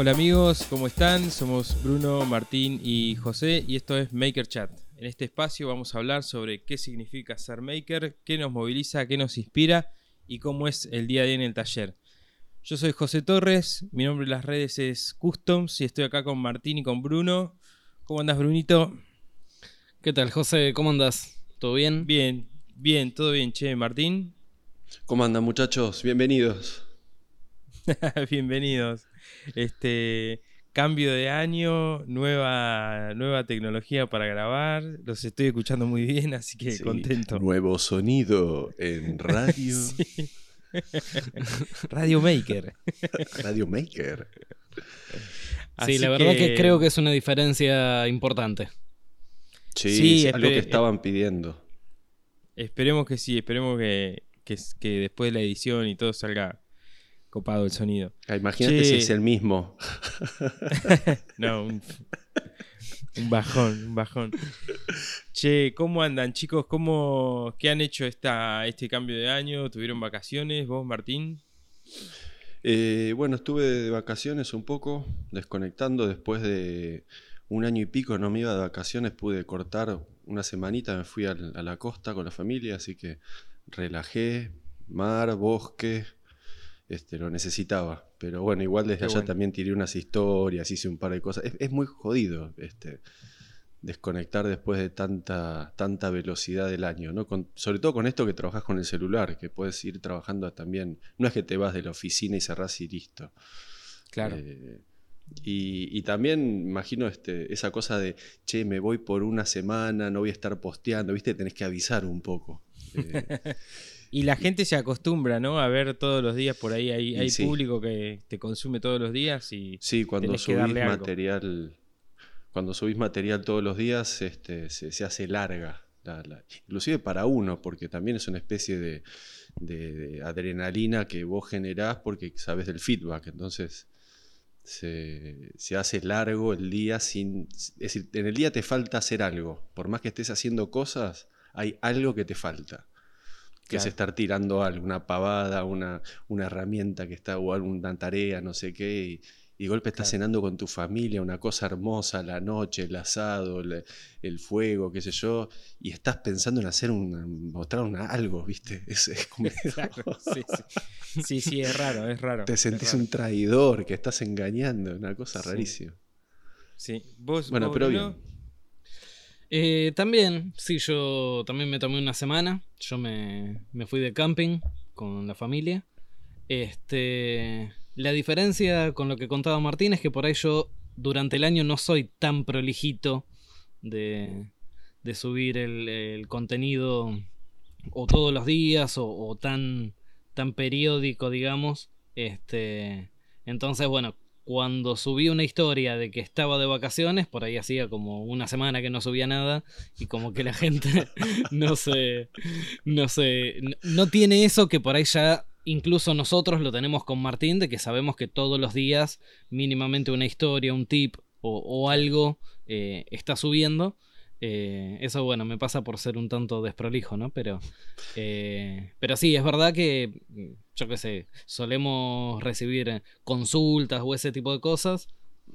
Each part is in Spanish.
Hola amigos, ¿cómo están? Somos Bruno, Martín y José y esto es Maker Chat. En este espacio vamos a hablar sobre qué significa ser maker, qué nos moviliza, qué nos inspira y cómo es el día a día en el taller. Yo soy José Torres, mi nombre en las redes es Customs y estoy acá con Martín y con Bruno. ¿Cómo andas, Brunito? ¿Qué tal, José? ¿Cómo andas? ¿Todo bien? Bien, bien, todo bien, che, Martín. ¿Cómo andan, muchachos? Bienvenidos. Bienvenidos. Este cambio de año, nueva, nueva tecnología para grabar. Los estoy escuchando muy bien, así que Sí, contento. Nuevo sonido en radio. Sí. Radio Maker. Radio Maker. Así sí, la verdad que... creo que es una diferencia importante. Sí, Sí, es algo que estaban pidiendo. Esperemos que sí, esperemos que, que, que después de la edición y todo salga copado el sonido. Ah, Imagínate Che. si es el mismo. No, un, un bajón, un bajón. Che, ¿cómo andan, chicos? ¿Cómo, ¿Qué han hecho esta, este cambio de año? ¿Tuvieron vacaciones? ¿Vos, Martín? Eh, bueno, estuve de vacaciones un poco, desconectando después de un año y pico, no me iba de vacaciones, pude cortar una semanita, me fui a la costa con la familia, así que relajé, mar, bosque, este, lo necesitaba. Pero bueno, igual desde Qué allá bueno. también tiré unas historias, hice un par de cosas. Es, es muy jodido este, desconectar después de tanta, tanta velocidad del año, ¿no? Con- sobre todo con esto que trabajas con el celular, que puedes ir trabajando también. No es que te vas de la oficina y cerrás y listo. Claro. Eh, y, y también imagino este, esa cosa de, che, me voy por una semana, no voy a estar posteando, ¿viste? Tenés que avisar un poco. Eh, Y la gente se acostumbra, ¿no? A ver todos los días por ahí. Hay, Y hay sí. público que te consume todos los días y sí, cuando Tenés subís material, cuando subís material todos los días, este, se, se hace larga. la- la- inclusive para uno, porque también es una especie de, de- de adrenalina que vos generás porque sabes del feedback. Entonces se, se hace largo el día sin. Es decir, en el día te falta hacer algo. Por más que estés haciendo cosas, hay algo que te falta. Que es Claro. estar tirando algo, una pavada, una, una herramienta que está, o alguna tarea, no sé qué, y, y de golpe estás Claro. cenando con tu familia, una cosa hermosa, la noche, el asado, el, el fuego, qué sé yo, y estás pensando en hacer un, mostrar una, algo, ¿viste? Es, es como- Claro, sí, sí. sí, sí, es raro, es raro. te es sentís raro. un traidor, que estás engañando, una cosa Sí. rarísima. Sí. ¿Vos, Bueno, vos, pero. Eh, también, sí, yo también me tomé una semana. Yo me, me fui de camping con la familia. Este, la diferencia con lo que contaba Martín es que por ahí yo durante el año no soy tan prolijito de, de subir el, el contenido o todos los días o, o tan, tan periódico, digamos. Este, entonces, bueno, cuando subí una historia de que estaba de vacaciones, por ahí hacía como una semana que no subía nada y como que la gente no se no se no, tiene eso que por ahí ya incluso nosotros lo tenemos con Martín de que sabemos que todos los días mínimamente una historia, un tip o, algo eh, está subiendo. Eh, eso bueno, me pasa por ser un tanto desprolijo, ¿no? Pero, eh, pero sí, es verdad que, yo qué sé, solemos recibir eh, consultas o ese tipo de cosas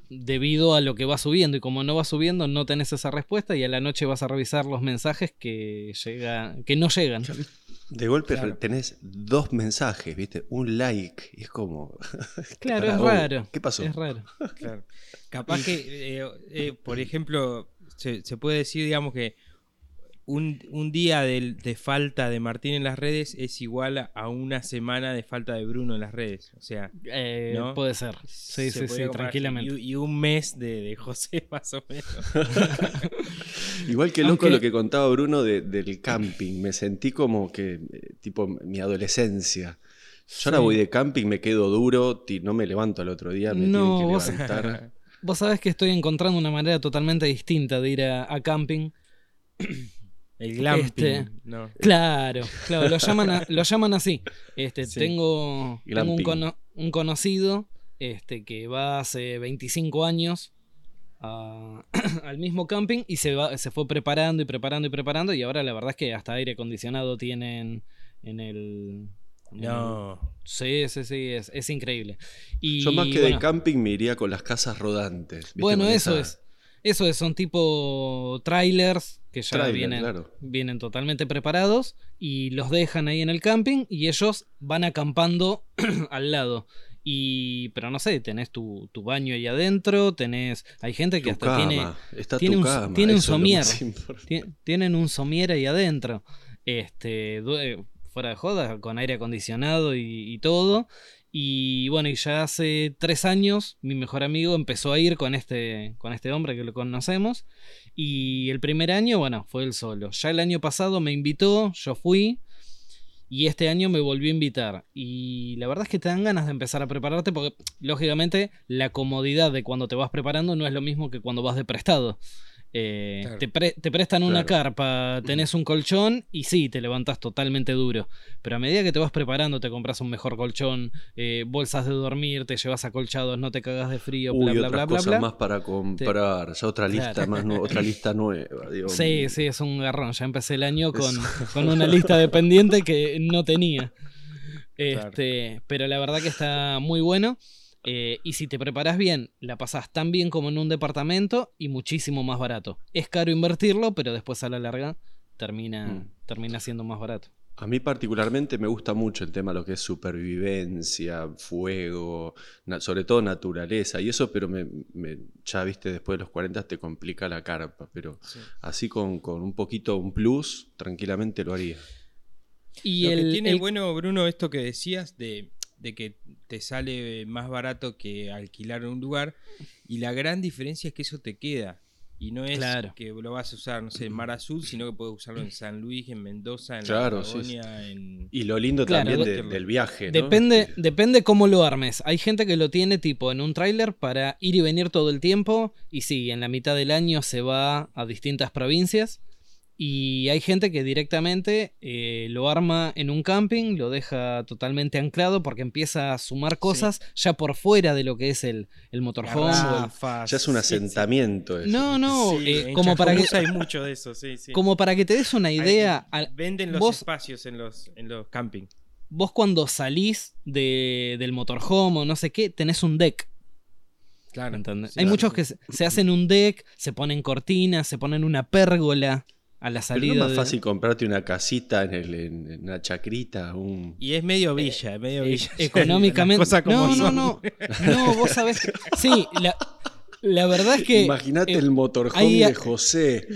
debido a lo que va subiendo y como no va subiendo no tenés esa respuesta y a la noche vas a revisar los mensajes que llega, que no llegan. De golpe Claro. tenés dos mensajes, ¿viste? Un like, y es como... Claro, es raro. ¿Qué pasó? Es raro. Claro. Capaz que, eh, eh, por ejemplo, se, se puede decir, digamos, que un, un día del- de, falta de Martín en las redes es igual a, una semana de falta de Bruno en las redes. O sea, Eh, ¿No? Puede ser. Sí, se sí, sí, tranquilamente. Y, y un mes de, de José, más o menos. Igual que loco Aunque- lo que contaba Bruno de- del camping. Me sentí como que, eh, tipo, mi adolescencia. Yo ahora voy de camping, me quedo duro, no me levanto al otro día, me No, tienen vos- que levantar. Vos sabés que estoy encontrando una manera totalmente distinta de ir a, a camping. El glamping. Este, no. Claro, claro, lo llaman, a- lo llaman así. Este, Sí. Tengo, tengo un, Glamping. cono- un conocido este, que va hace 25 años a- al mismo camping y se, va, se fue preparando y preparando y preparando y ahora la verdad es que hasta aire acondicionado tienen en el, No. Sí, sí, sí, es, es increíble. Y, Yo más que bueno, de camping me iría con las casas rodantes. Bueno, eso esa- es. Eso es, son tipo trailers que ya Trailer, vienen, claro. vienen totalmente preparados y los dejan ahí en el camping y ellos van acampando al lado. Y, pero no sé, tenés tu, tu baño ahí adentro, tenés, hay gente que Tu hasta tiene, está tiene tu un- cama, tiene un somier. Tien- tienen un somier ahí adentro. Este, fuera de joda, con aire acondicionado y, y todo. Y bueno, y ya hace tres años mi mejor amigo empezó a ir con este, con este hombre que lo conocemos. Y el primer año, bueno, fue él solo. Ya el año pasado me invitó, yo fui. Y este año me volvió a invitar. Y la verdad es que te dan ganas de empezar a prepararte porque, lógicamente, la comodidad de cuando te vas preparando no es lo mismo que cuando vas de prestado. Eh, Claro. te, pre- te prestan una Claro. carpa, tenés un colchón y sí, te levantas totalmente duro. Pero a medida que te vas preparando, te compras un mejor colchón, eh, bolsas de dormir, te llevas acolchados, no te cagas de frío, bla, Uy, bla, otras bla, bla, cosas bla. más para comprar. Ya otra lista Claro. más otra lista nueva. Dios Sí, mío. sí, es un garrón. Ya empecé el año con, con una lista de pendiente que no tenía. Claro. Este, Pero la verdad que está muy bueno. Eh, y si te preparas bien, la pasas tan bien como en un departamento y muchísimo más barato. Es caro invertirlo, pero después a la larga termina, Mm. termina siendo más barato. A mí particularmente me gusta mucho el tema de lo que es supervivencia, fuego, sobre todo naturaleza y eso, pero me, me- ya viste, después de los 40 te complica la carpa, pero Sí. así con, con un poquito, un plus, tranquilamente lo haría. Y Lo el, que tiene el- bueno, Bruno, esto que decías de, de que te sale más barato que alquilar un lugar. Y la gran diferencia es que eso te queda. Y no es Claro. que lo vas a usar, no sé, en Mar Azul, sino que puedes usarlo en San Luis, en Mendoza, en Claro, la sí, Patagonia, en... Y lo lindo Claro, también de- de- del viaje, ¿no? Depende, depende cómo lo armes. Hay gente que lo tiene tipo en un tráiler para ir y venir todo el tiempo. Y sí, en la mitad del año se va a distintas provincias. Y hay gente que directamente eh, lo arma en un camping, lo deja totalmente anclado porque empieza a sumar cosas ya por fuera de lo que es el, el motorhome. el- Ya es un sí, sí. asentamiento eso. No, no, Sí, eh, como, para que, hay mucho de eso, sí, sí. como para que te des una idea. al- Venden los vos- espacios en los, en los camping. vos cuando salís de- del motorhome o no sé qué, tenés un deck. Claro. Hay muchos sí. que se, se hacen un deck, se ponen cortinas, se ponen una pérgola a la Pero salida. no es más de- fácil comprarte una casita en, el- en- en una chacrita, un... Y es medio villa, medio Eh, villa. económicamente. Las cosas como no, no, son. no. No, vos sabés. que- Sí, la, la verdad es que. Imagínate eh, el motorhome ahí- de José.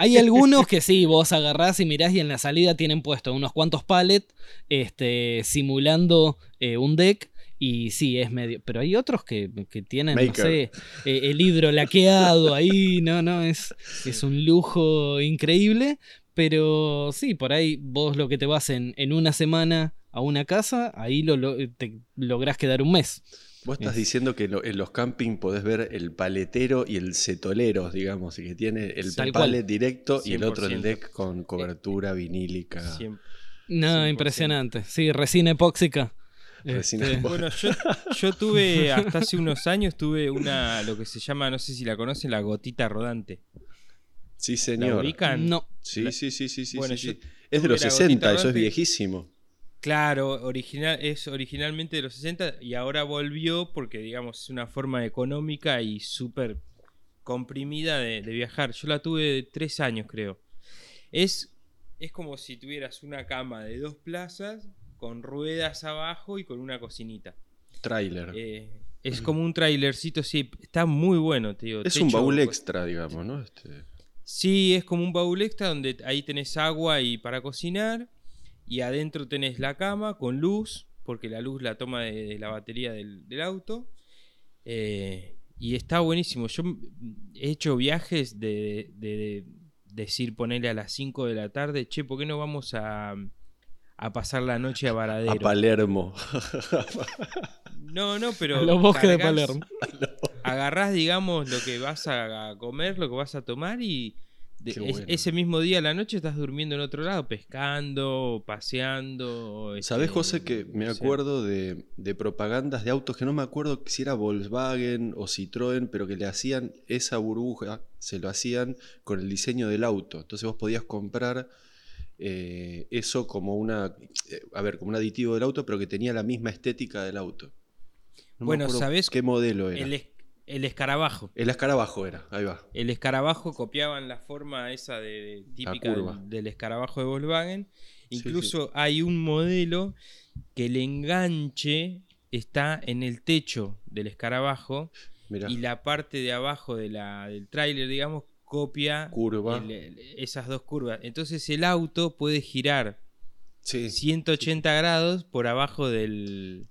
Hay algunos que sí, vos agarrás y mirás y en la salida tienen puesto unos cuantos pallets este, simulando eh, un deck. Y sí, es medio. Pero hay otros que, que tienen, no sé, eh, el hidro laqueado ahí. No, no, es, es un lujo increíble. Pero sí, por ahí vos lo que te vas en, en una semana a una casa, ahí lo, lo- te lográs quedar un mes. Vos estás Es- diciendo que lo- en los camping podés ver el paletero y el setolero, digamos, y que tiene el Tal cual. palet directo y el otro el 100%. deck con cobertura vinílica. No, 100%. impresionante. Sí, resina epóxica. Este, epóxica. Bueno, yo, yo tuve, hasta hace unos años, tuve una, lo que se llama, no sé si la conocen, la gotita rodante. Sí, ¿La señor. ubican? no. Sí, La- sí, sí, sí, sí. Bueno, sí, yo sí. Es de los la 60, gotita eso es viejísimo. Claro, original, es originalmente de los 60 y ahora volvió porque, digamos, es una forma económica y súper comprimida de, de viajar. Yo la tuve de tres años, creo. Es, es como si tuvieras una cama de dos plazas con ruedas abajo y con una cocinita. Trailer. Eh, es como un trailercito, sí, está muy bueno, te digo. es un baúl extra, digamos, ¿no? Este, Sí, es como un baúl extra donde ahí tenés agua y para cocinar y adentro tenés la cama con luz, porque la luz la toma de, de la batería del, del auto. Eh, y está buenísimo. Yo he hecho viajes de, de- de decir, ponerle a las 5 de la tarde, che, ¿por qué no vamos a, a pasar la noche a Varadero? a Palermo. no, no, pero... A los bosques de Palermo. agarrás, digamos, lo que vas a comer, lo que vas a tomar y de- es- ese mismo día a la noche estás durmiendo en otro lado, pescando, paseando. ¿Sabés, este, José, que me acuerdo de, de propagandas de autos que no me acuerdo si era Volkswagen o Citroën, pero que le hacían esa burbuja, se lo hacían con el diseño del auto. Entonces vos podías comprar eh, eso como una, eh, a ver, como un aditivo del auto, pero que tenía la misma estética del auto. No Bueno, ¿sabés? qué modelo era? El, El, es- el escarabajo. escarabajo era, ahí va. El escarabajo copiaban la forma esa de, de- típica del, del escarabajo de Volkswagen. Sí, Incluso hay un modelo que el enganche está en el techo del escarabajo Mirá, y la parte de abajo de la, del tráiler, digamos, copia curva. el- el- esas dos curvas. Entonces el auto puede girar sí, 180 grados por abajo del,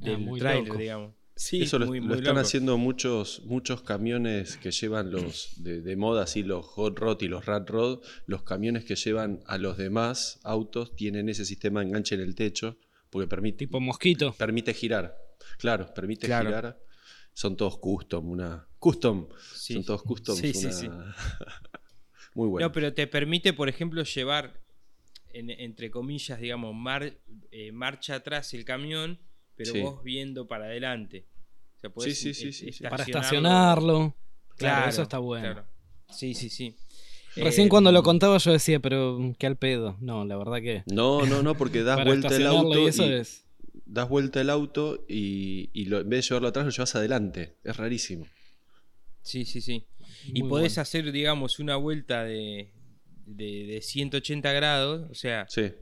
Ah, del muy tráiler, loco. digamos. Sí, Eso lo, muy, lo muy están loco. haciendo muchos, muchos camiones que llevan los de, de moda, así los hot rod y los rat rod. Los camiones que llevan a los demás autos tienen ese sistema de enganche en el techo porque permite, Tipo mosquito. permite girar. Claro, permite Claro. girar. Son todos custom, una custom. Sí. Son todos custom. Sí, sí, sí. Muy bueno. No, pero te permite, por ejemplo, llevar, en- entre comillas, digamos, mar- eh, marcha atrás el camión, pero Sí. vos viendo para adelante. O sea, podés Sí, sí, sí, e- sí, sí. Para estacionarlo. estacionarlo. Claro, eso está bueno. claro. Sí, sí, sí. Recién Eh, cuando lo contaba yo decía, pero qué al pedo. No, la verdad que. No, no, no, porque das vuelta el estacionarlo auto y eso y- es. das vuelta el auto y, y lo- en vez de llevarlo atrás lo llevas adelante. Es rarísimo. Sí, sí, sí. Y podés bueno. hacer, digamos, una vuelta de, de, de 180 grados, o sea, Sí.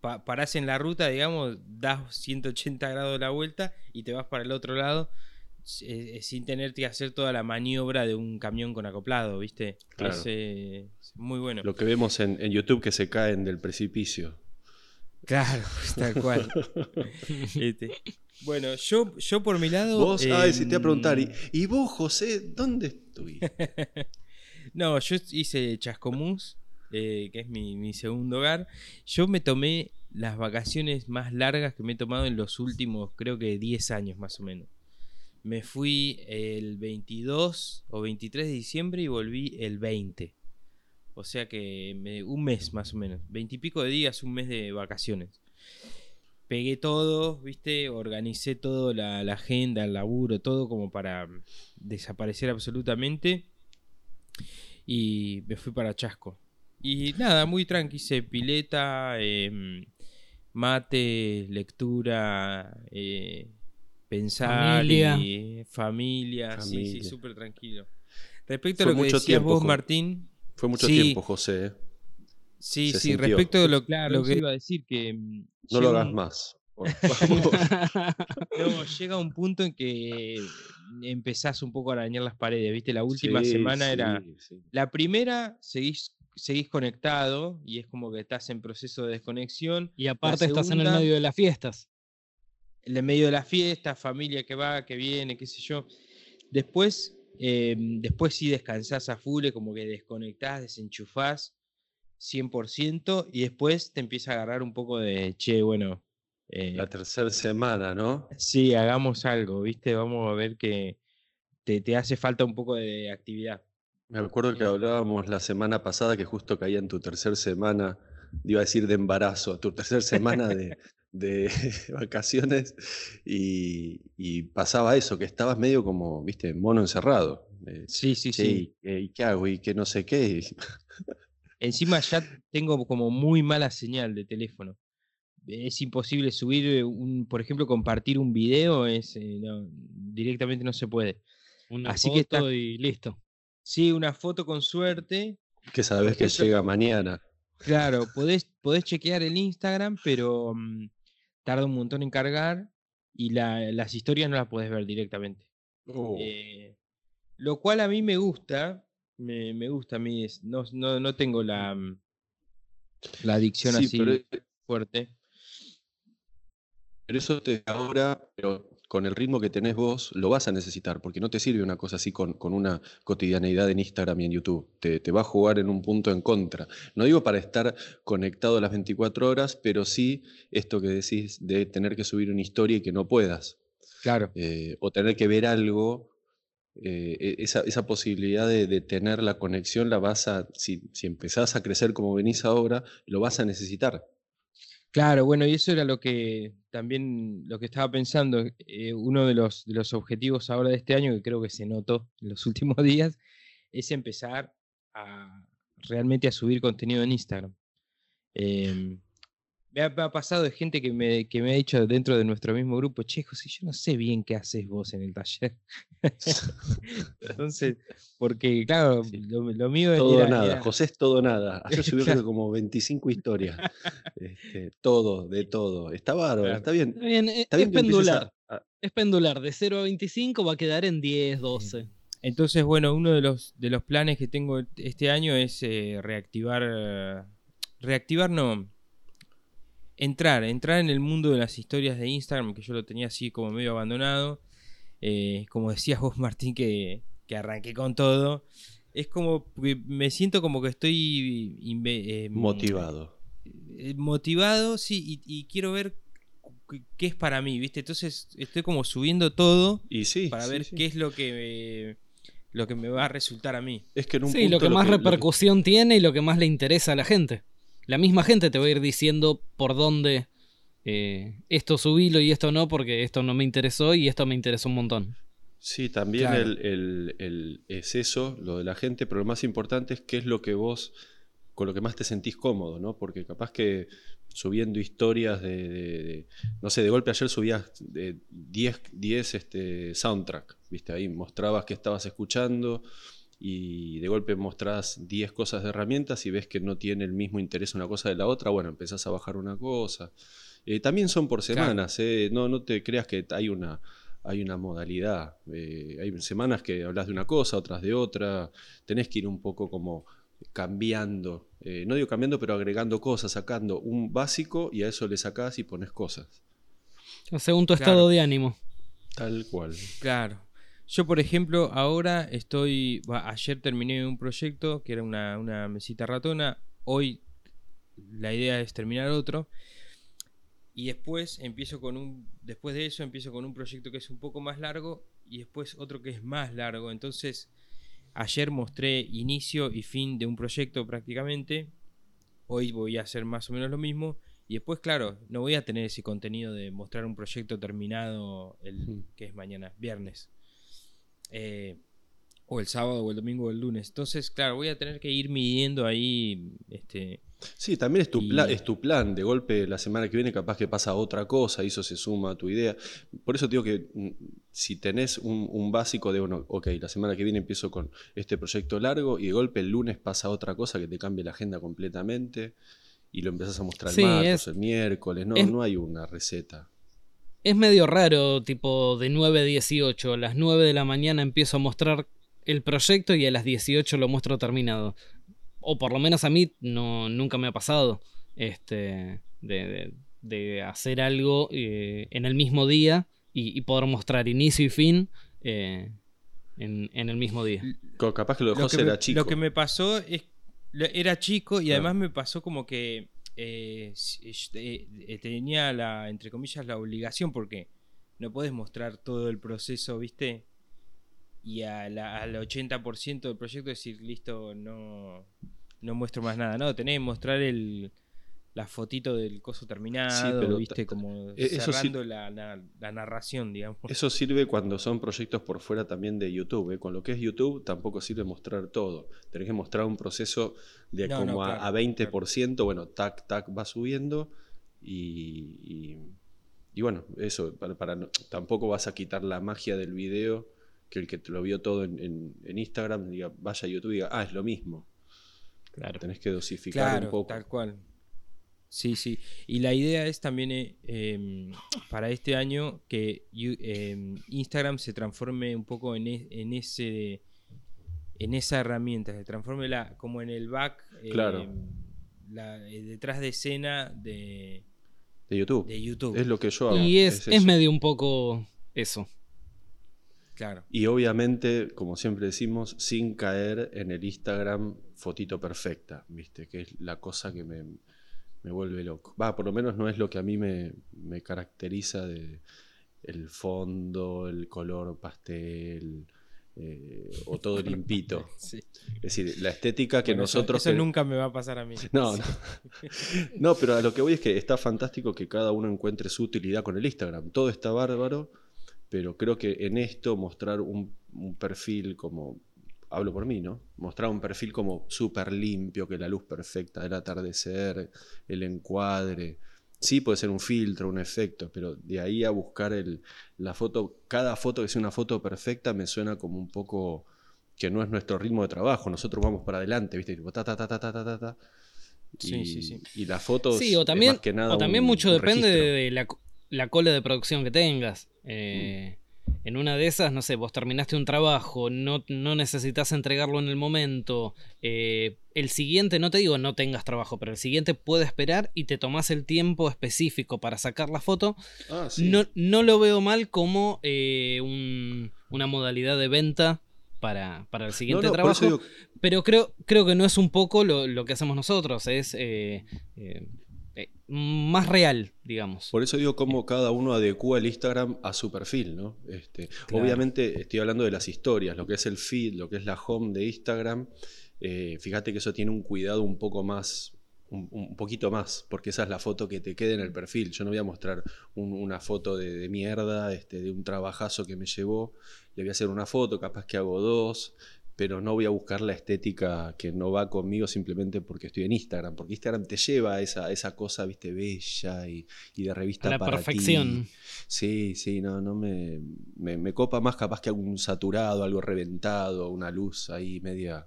pa- parás en la ruta, digamos, das 180 grados la vuelta y te vas para el otro lado eh, eh, sin tener que hacer toda la maniobra de un camión con acoplado, ¿viste? Claro. Es, eh, es muy bueno. Lo que vemos en, en YouTube que se caen del precipicio. Claro, tal cual. Este, Bueno, yo, yo por mi lado... Vos, ah, sí, te iba a preguntar. ¿y, em, y vos, José, dónde estuviste? No, yo hice Chascomús, eh, que es mi, mi segundo hogar. Yo me tomé las vacaciones más largas que me he tomado en los últimos, creo que 10 años más o menos. Me fui el 22 o 23 de diciembre y volví el 20. O sea que me- un mes más o menos. 20 y pico de días, un mes de vacaciones. Pegué todo, viste, organicé todo, la, la agenda, el laburo, todo como para mm, desaparecer absolutamente y me fui para Chasco. Y nada, muy tranqui, hice pileta, em, mate, lectura, eh, pensar, Familia. y familia, sí, sí, Familia. súper tranquilo. Respecto Fue a lo que mucho decías tiempo, vos, Martín, Fue mucho Sí. tiempo, José. ¿eh? sí, se sí, sintió. respecto de lo, Claro, lo que sí. iba a decir, que mm, No lo hagas un- más. Por favor. No, llega un punto en que empezás un poco a arañar las paredes, ¿viste? La última Sí, semana sí, era sí. La primera, seguís, seguís conectado y es como que estás en proceso de desconexión. Y aparte estás en el medio de las fiestas. En el medio de la fiesta, familia que va, que viene, qué sé yo. Después, eh, después sí descansás a full, como que desconectás, desenchufás 100% y después te empieza a agarrar un poco de, che, bueno, eh, La tercera semana, ¿no? sí, hagamos algo, ¿viste? Vamos a ver que te, te hace falta un poco de actividad. Me acuerdo que hablábamos la semana pasada que justo caía en tu tercera semana, iba a decir de embarazo, tu tercera semana de, de vacaciones y, y pasaba eso, que estabas medio como, viste, mono encerrado. Eh, Sí, sí, che, sí. ¿y, y qué hago? ¿Y qué no sé qué? Encima ya tengo como muy mala señal de teléfono. Es imposible subir eh, un, por ejemplo, compartir un video, es, eh, no, directamente no se puede. Una Así foto que está- y listo. Sí, una foto con suerte. que sabes que llega mañana. Claro, podés, podés chequear el Instagram, pero mm, tarda un montón en cargar y la- las historias no las podés ver directamente. Oh, Eh, lo cual a mí me gusta, me, me gusta a mí, es- no, no, no tengo la, mm, la adicción sí, así pero, fuerte. pero eso te ahora, pero con el ritmo que tenés vos, lo vas a necesitar, porque no te sirve una cosa así con, con una cotidianeidad en Instagram y en YouTube. Te, te va a jugar en un punto en contra. No digo para estar conectado las 24 horas, pero sí esto que decís de tener que subir una historia y que no puedas. Claro. eh, o tener que ver algo, eh, e- esa, esa posibilidad de, de tener la conexión la vas a, si, si empezás a crecer como venís ahora, lo vas a necesitar. Claro, bueno, y eso era lo que también lo que estaba pensando. eh, uno de los, de los objetivos ahora de este año, que creo que se notó en los últimos días, es empezar a realmente a subir contenido en Instagram. Em, me, ha, me ha pasado de gente que me, que me ha dicho dentro de nuestro mismo grupo, che, José, yo no sé bien qué haces vos en el taller. Entonces, porque claro, lo, lo mío Todo era- nada, era- José es todo nada. Ayer subió Claro. como 25 historias. Este, todo, de todo. Está bárbaro, Claro. está bien. Está bien, e- Está es bien a- pendular. a- Es pendular. De 0 a 25 va a quedar en 10, 12. Entonces, bueno, uno de los, de los planes que tengo este año es eh, reactivar. eh, reactivar, no. Entrar, entrar en el mundo de las historias de Instagram, que yo lo tenía así como medio abandonado. Eh, como decías vos, Martín, que, que arranqué con todo. Es como que me siento como que estoy eh, motivado. eh, motivado, sí, y, y quiero ver qué- es para mí, ¿viste? Entonces estoy como subiendo todo Y sí, para sí, ver sí. qué es lo que me, lo que me va a resultar a mí. Es que en un Sí, lo que más lo que- repercusión tiene y lo que más le interesa a la gente. La misma gente te va a ir diciendo por dónde eh, esto subilo y esto no, porque esto no me interesó y esto me interesó un montón. Sí, también Claro. el, el- el- es eso, lo de la gente, pero lo más importante es qué es lo que vos, con lo que más te sentís cómodo, ¿no? Porque capaz que subiendo historias de, de- de- no sé, de golpe ayer subías de 10, 10 este, soundtrack, ¿viste? Ahí mostrabas que estabas escuchando y de golpe mostrás 10 cosas de herramientas y ves que no tiene el mismo interés una cosa de la otra, bueno, empezás a bajar una cosa. Eh, también son por Claro. semanas, ¿eh? no, no te creas que hay una, hay una modalidad. Eh, hay semanas que hablas de una cosa, otras de otra. Tenés que ir un poco como cambiando. eh, no digo cambiando, pero agregando cosas, sacando un básico y a eso le sacás y pones cosas. Según tu Claro. estado de ánimo. Tal cual. Claro. Yo, por ejemplo, ahora estoy. ayer terminé un proyecto que era una, una mesita ratona. Hoy la idea es terminar otro. Y después empiezo con un. Después de eso empiezo con un proyecto que es un poco más largo. Y después otro que es más largo. Entonces, ayer mostré inicio y fin de un proyecto prácticamente. Hoy voy a hacer más o menos lo mismo. Y después, claro, no voy a tener ese contenido de mostrar un proyecto terminado el que es mañana, viernes. Eh, o el sábado, o el domingo, o el lunes. Entonces, claro, voy a tener que ir midiendo ahí. Este, Sí, también es tu, Y- pla- es tu plan. De golpe, la semana que viene, capaz que pasa otra cosa y eso se suma a tu idea. Por eso te digo que mm, si tenés un, un básico de, bueno, ok, la semana que viene empiezo con este proyecto largo y de golpe el lunes pasa otra cosa que te cambie la agenda completamente y lo empezás a mostrar Sí, el martes, es- el miércoles. No, es- no hay una receta. Es medio raro, tipo de 9 a 18. A las 9 de la mañana empiezo a mostrar el proyecto y a las 18 lo muestro terminado. O por lo menos a mí no, nunca me ha pasado este, de, de- de hacer algo eh, en el mismo día y, y poder mostrar inicio y fin eh, en, en el mismo día. Capaz que lo de lo, José que me, era chico. lo que me pasó es. Era chico y además me pasó como que. Eh, eh, eh, tenía la, entre comillas, la obligación porque no puedes mostrar todo el proceso, ¿viste? Y a la- al 80% del proyecto decir, listo, no, no muestro más nada. No, tenés que mostrar el, la fotito del coso terminado, pero ¿viste? ta- Como eso sí- cerrando la, la- la narración, digamos. Eso sirve cuando son proyectos por fuera también de YouTube. ¿eh? Con lo que es YouTube tampoco sirve mostrar todo. Tenés que mostrar un proceso de No, como no, a- claro, a, 20%, bueno, tac, tac, va subiendo y, y, y bueno, eso, para, para no- tampoco vas a quitar la magia del video, que el que te lo vio todo en, en- en Instagram diga, vaya a YouTube y diga, ah, es lo mismo. Claro. Tenés que dosificar Claro, un poco. tal cual. Sí, sí. Y la idea es también eh, em, para este año que em, Instagram se transforme un poco en, en ese en esa herramienta, se transforme la, como en el back, em, Claro. la- eh, detrás de escena de, De YouTube. de YouTube. Es lo que yo hago. Y es, es eso. medio un poco eso. Claro. Y obviamente, como siempre decimos, sin caer en el Instagram fotito perfecta, ¿viste? Que es la cosa que me, me vuelve loco. Va, por lo menos no es lo que a mí me, me caracteriza de el fondo, el color pastel eh, o todo limpito. Sí. Es decir, la estética que Bueno, eso- nosotros... Eso, que- nunca me va a pasar a mí. no, no. No, pero a lo que voy es que está fantástico que cada uno encuentre su utilidad con el Instagram. Todo está bárbaro, pero creo que en esto mostrar un, un perfil como hablo por mí, ¿no? Mostrar un perfil como súper limpio, que la luz perfecta del atardecer, el encuadre. Sí puede ser un filtro, un efecto, pero de ahí a buscar el, la foto, cada foto que sea una foto perfecta me suena como un poco que no es nuestro ritmo de trabajo. Nosotros vamos para adelante, ¿viste? Tipo, ta, ta, ta, ta, ta, ta, ta. Y, Sí, sí, sí. y las fotos. Sí, o también, más que nada o también un- mucho un depende de, registro. de la, la cola de producción que tengas. Eh, En una de esas, no sé, vos terminaste un trabajo, no, no necesitas entregarlo en el momento. eh, el siguiente, no te digo no tengas trabajo, pero el siguiente puede esperar y te tomás el tiempo específico para sacar la foto. Ah, sí. No, no lo veo mal como eh, un- una modalidad de venta para, para el siguiente No, no, trabajo. digo, Pero creo, creo que no es un poco lo, lo que hacemos nosotros, es eh, eh, más real, digamos. Por eso digo cómo cada uno adecua el Instagram a su perfil, ¿no? Este, Claro. Obviamente estoy hablando de las historias, lo que es el feed, lo que es la home de Instagram. eh, fíjate que eso tiene un cuidado un poco más, un, un poquito más, porque esa es la foto que te quede en el perfil. Yo no voy a mostrar un- una foto de, de mierda, este, de un trabajazo que me llevó. Le voy a hacer una foto, capaz que hago dos, pero no voy a buscar la estética que no va conmigo simplemente porque estoy en Instagram, porque Instagram te lleva a esa, a esa cosa, viste, bella y, y de revista A la para perfección. ti. Sí, sí, no, no me, me, me copa más capaz que algún saturado, algo reventado, una luz ahí media.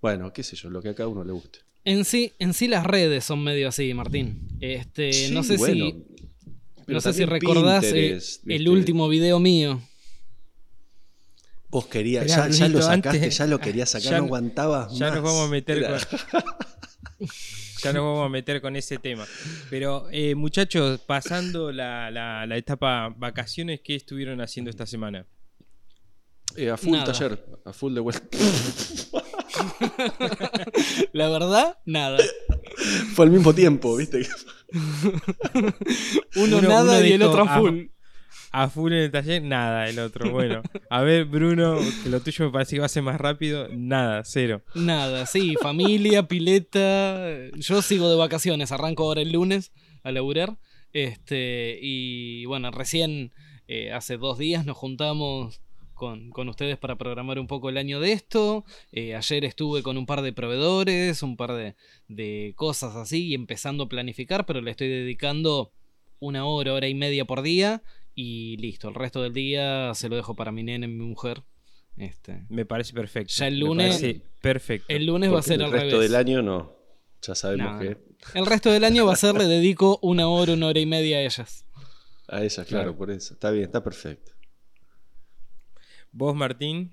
Bueno, qué sé yo, lo que a cada uno le guste. En sí, en sí las redes son medio así, Martín. Este, Sí, no sé bueno, si, no sé si recordás eh, el último video mío. Vos querías, Esperá, ya, ya lo sacaste, antes- ya lo querías sacar, ya no aguantabas Ya más. nos vamos a meter con. ya nos vamos a meter con ese tema. Pero, eh, muchachos, pasando la, la- la etapa vacaciones, ¿qué estuvieron haciendo esta semana? Eh, a full Nada. taller, a full de vuelta. La verdad, nada. Fue al mismo tiempo, ¿viste? Uno, Uno- nada uno y el otro a "Ah, full. A full en el taller, nada, el otro. Bueno, a ver, Bruno, que lo tuyo me parece que va a ser más rápido. Nada, cero. Nada, sí, familia, pileta. Yo sigo de vacaciones, arranco ahora el lunes a laburar. Este, y bueno, recién eh, hace dos días nos juntamos con, con ustedes para programar un poco el año de esto. Eh, ayer estuve con un par de proveedores, un par de, de cosas así, y empezando a planificar, pero le estoy dedicando una hora, hora y media por día. Y listo, el resto del día se lo dejo para mi nene, mi mujer. Este, Me parece perfecto. Ya el lunes- perfecto. el lunes va a ser el al resto revés. del año no. Ya sabemos No, que. El resto del año va a ser, le dedico una hora, una hora y media a ellas. A ella, claro, Claro. por eso. Está bien, está perfecto. Vos, Martín,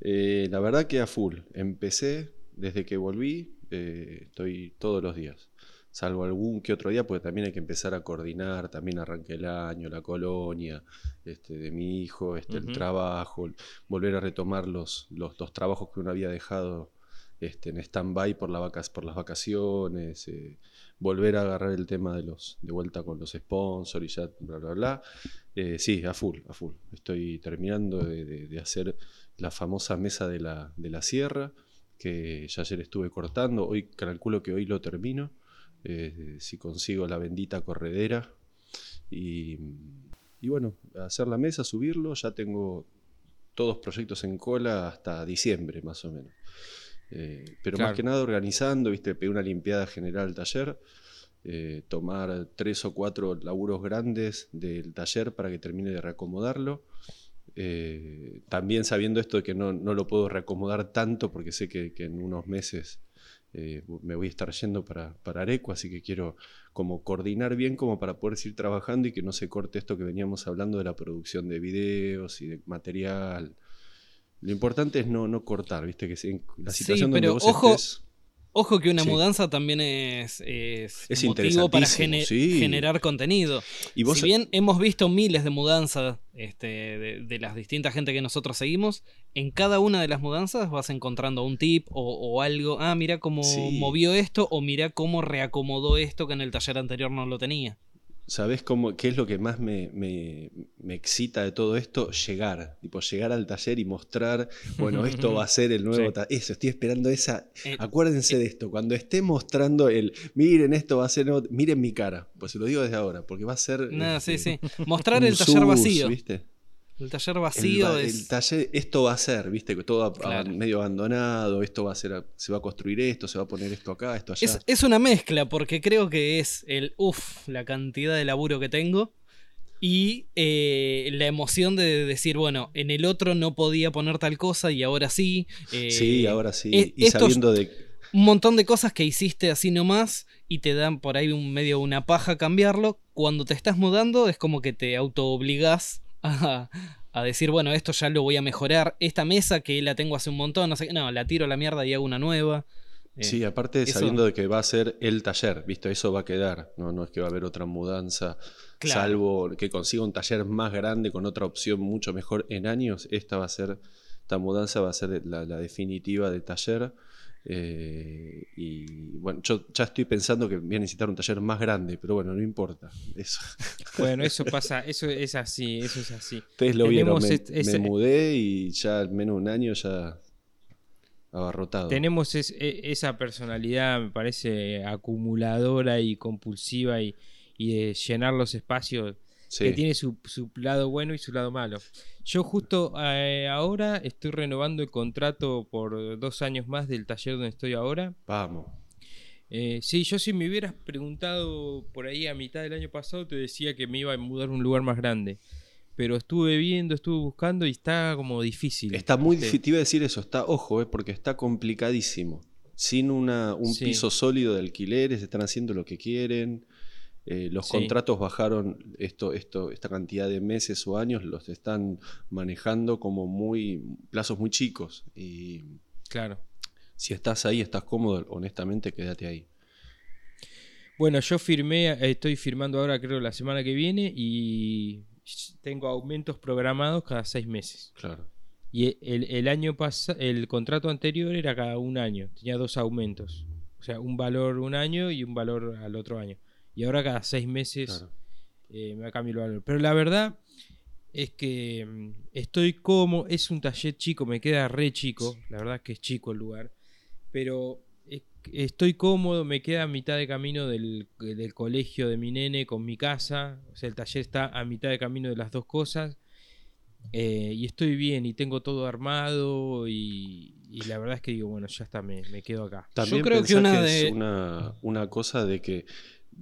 Eh, la verdad que a full. Empecé desde que volví, eh, estoy todos los días. Salvo algún que otro día, porque también hay que empezar a coordinar, también arranque el año, la colonia, este, de mi hijo, este, el trabajo, volver a retomar los, los, los trabajos que uno había dejado este, en stand-by por, la vacas, por las vacaciones, eh, volver a agarrar el tema de los de vuelta con los sponsors y ya, bla, bla, bla. Eh, sí, a full, a full. Estoy terminando de, de- de hacer la famosa mesa de la, de la sierra, que ya ayer estuve cortando, hoy calculo que hoy lo termino, eh, si consigo la bendita corredera. Y, y bueno, hacer la mesa, subirlo, ya tengo todos proyectos en cola hasta diciembre más o menos. Eh, pero Claro. más que nada organizando, viste, pegué una limpiada general al taller, eh, tomar tres o cuatro laburos grandes del taller para que termine de reacomodarlo. Eh, también sabiendo esto de que no, no lo puedo reacomodar tanto porque sé que, que en unos meses eh, me voy a estar yendo para, para Areco, así que quiero como coordinar bien como para poder seguir trabajando y que no se corte esto que veníamos hablando de la producción de videos y de material. Lo importante es no, no cortar, viste, que la Sí, situación donde pero vos ojo, estés... Ojo que una Sí. mudanza también es, es, Es motivo para sí. generar contenido. Y vos si bien hemos visto miles de mudanzas este, de, de las distintas gente que nosotros seguimos, en cada una de las mudanzas vas encontrando un tip o, o algo. Ah, mira cómo Sí. movió esto o mira cómo reacomodó esto que en el taller anterior no lo tenía. ¿Sabés cómo, qué es lo que más me, me- me excita de todo esto? Llegar, tipo llegar al taller y mostrar, bueno, esto va a ser el nuevo Sí. taller. Eso, estoy esperando esa... Eh, Acuérdense de esto, cuando esté mostrando el, miren, esto va a ser, nuevo", miren mi cara, pues se lo digo desde ahora, porque va a ser... nada, sí, este, sí. Mostrar un el taller vacío. ¿viste? El taller vacío el, es. el taller, esto va a ser, viste, que todo Claro. medio abandonado, esto va a ser, se va a construir esto, se va a poner esto acá, esto allá. Es, es una mezcla, porque creo que es el uff, la cantidad de laburo que tengo. Y eh, la emoción de decir, bueno, en el otro no podía poner tal cosa y ahora sí. eh, sí, ahora sí. eh, y sabiendo de. un montón de cosas que hiciste así nomás y te dan por ahí un medio una paja cambiarlo. Cuando te estás mudando es como que te autoobligás a, a decir, bueno, esto ya lo voy a mejorar. Esta mesa que la tengo hace un montón, no sé qué, no, la tiro a la mierda y hago una nueva. Eh, Sí, aparte eso- sabiendo de que va a ser el taller, ¿viste? Eso va a quedar. No, no es que va a haber otra mudanza. Claro. Salvo que consiga un taller más grande con otra opción mucho mejor en años. Esta va a ser. Esta mudanza va a ser la, la definitiva de taller. Eh, y bueno, yo ya estoy pensando que voy a necesitar un taller más grande, pero bueno, no importa. Eso. Bueno, eso pasa, eso es así, eso es así. Ustedes lo vieron, me, me mudé y ya en menos un año ya abarrotado. Tenemos es- e- esa personalidad, me parece, acumuladora y compulsiva y, y de llenar los espacios Sí. que tiene su, su lado bueno y su lado malo. Yo justo eh, ahora estoy renovando el contrato por dos años más del taller donde estoy ahora. Vamos. Eh, sí, yo si me hubieras preguntado por ahí a mitad del año pasado te decía que me iba a mudar a un lugar más grande. Pero estuve viendo, estuve buscando y está como difícil. Está muy difícil, te iba a decir eso, está, ojo, eh, porque está complicadísimo. Sin una, un Sí. piso sólido de alquileres, están haciendo lo que quieren. Eh, los Sí. contratos bajaron esto, esto, esta cantidad de meses o años, los están manejando como muy plazos muy chicos. Y Claro. si estás ahí, estás cómodo, honestamente, quédate ahí. Bueno, yo firmé, estoy firmando ahora creo la semana que viene y tengo aumentos programados cada seis meses. Claro. Y el, el año pasado, el contrato anterior era cada un año, tenía dos aumentos. O sea, un valor un año y un valor al otro año. Y ahora cada seis meses claro. eh, me va a cambiar el valor. Pero la verdad es que mm, estoy como, es un taller chico, me queda re chico, la verdad es que es chico el lugar, pero es- estoy cómodo, me queda a mitad de camino del, del colegio de mi nene con mi casa, o sea, el taller está a mitad de camino de las dos cosas. eh, y estoy bien y tengo todo armado y, y la verdad es que digo, bueno, ya está, me, me quedo acá. También creo que una es de- una, una cosa de que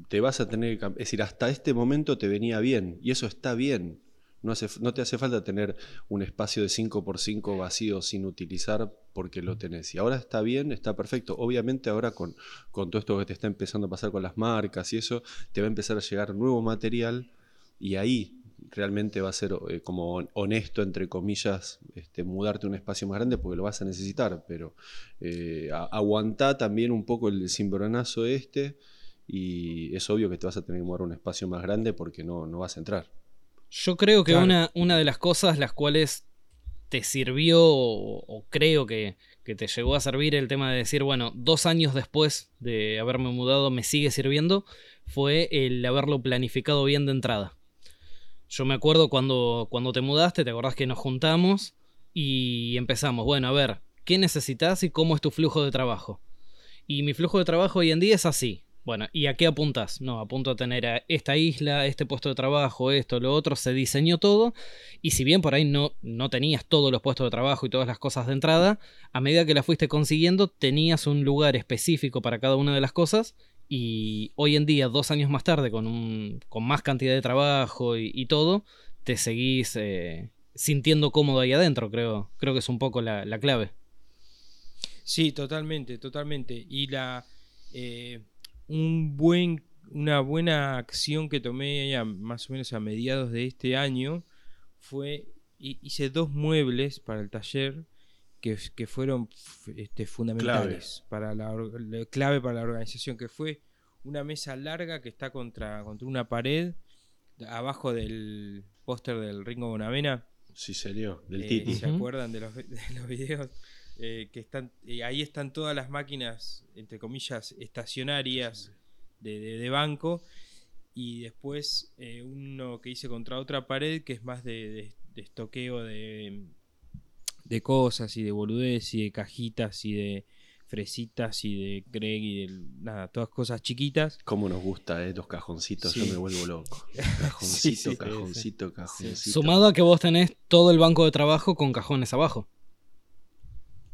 te vas a tener que Es decir, hasta este momento te venía bien y eso está bien. No, hace, no te hace falta tener un espacio de 5x5 vacío sin utilizar porque lo tenés. Y ahora está bien, está perfecto. Obviamente ahora con, con todo esto que te está empezando a pasar con las marcas y eso, te va a empezar a llegar nuevo material y ahí realmente va a ser eh, como hon- honesto, entre comillas, este, mudarte a un espacio más grande porque lo vas a necesitar, pero eh, aguantá también un poco el cimbronazo este y es obvio que te vas a tener que mudar a un espacio más grande porque no, no vas a entrar. Yo creo que Claro. una, una de las cosas las cuales te sirvió o, o creo que, que te llegó a servir el tema de decir, bueno, dos años después de haberme mudado me sigue sirviendo, fue el haberlo planificado bien de entrada. Yo me acuerdo cuando, cuando te mudaste, te acordás que nos juntamos y empezamos, bueno, a ver, ¿qué necesitas y cómo es tu flujo de trabajo? Y mi flujo de trabajo hoy en día es así. Bueno, ¿y a qué apuntas? No, apunto a tener a esta isla, este puesto de trabajo, esto, lo otro, se diseñó todo. Y si bien por ahí no, no tenías todos los puestos de trabajo y todas las cosas de entrada, a medida que la fuiste consiguiendo, tenías un lugar específico para cada una de las cosas. Y hoy en día, dos años más tarde, con, un, con más cantidad de trabajo y, todo, te seguís eh, sintiendo cómodo ahí adentro, creo. Creo que es un poco la, la clave. Sí, totalmente, totalmente. Y la eh, un buen, una buena acción que tomé a- más o menos a mediados de este año fue hi- hice dos muebles para el taller que, que fueron este, fundamentales para la, clave para la organización, que fue una mesa larga que está contra, contra una pared abajo del póster del Ringo Bonavena. Sí, serio, del Eh, Titi. ¿Se acuerdan de los, de los videos? Eh, que están, eh, ahí están todas las máquinas, entre comillas, estacionarias de, de- de banco. Y después eh, uno que hice contra otra pared que es más de, de- de estoqueo de, de cosas y de boludez y de cajitas y de fresitas y de Greg y de nada, todas cosas chiquitas. Cómo nos gusta, ¿eh? Los cajoncitos, Sí. yo me vuelvo loco. Cajoncito, Sí, sí. cajoncito, cajoncito. Sumado a que vos tenés todo el banco de trabajo con cajones abajo.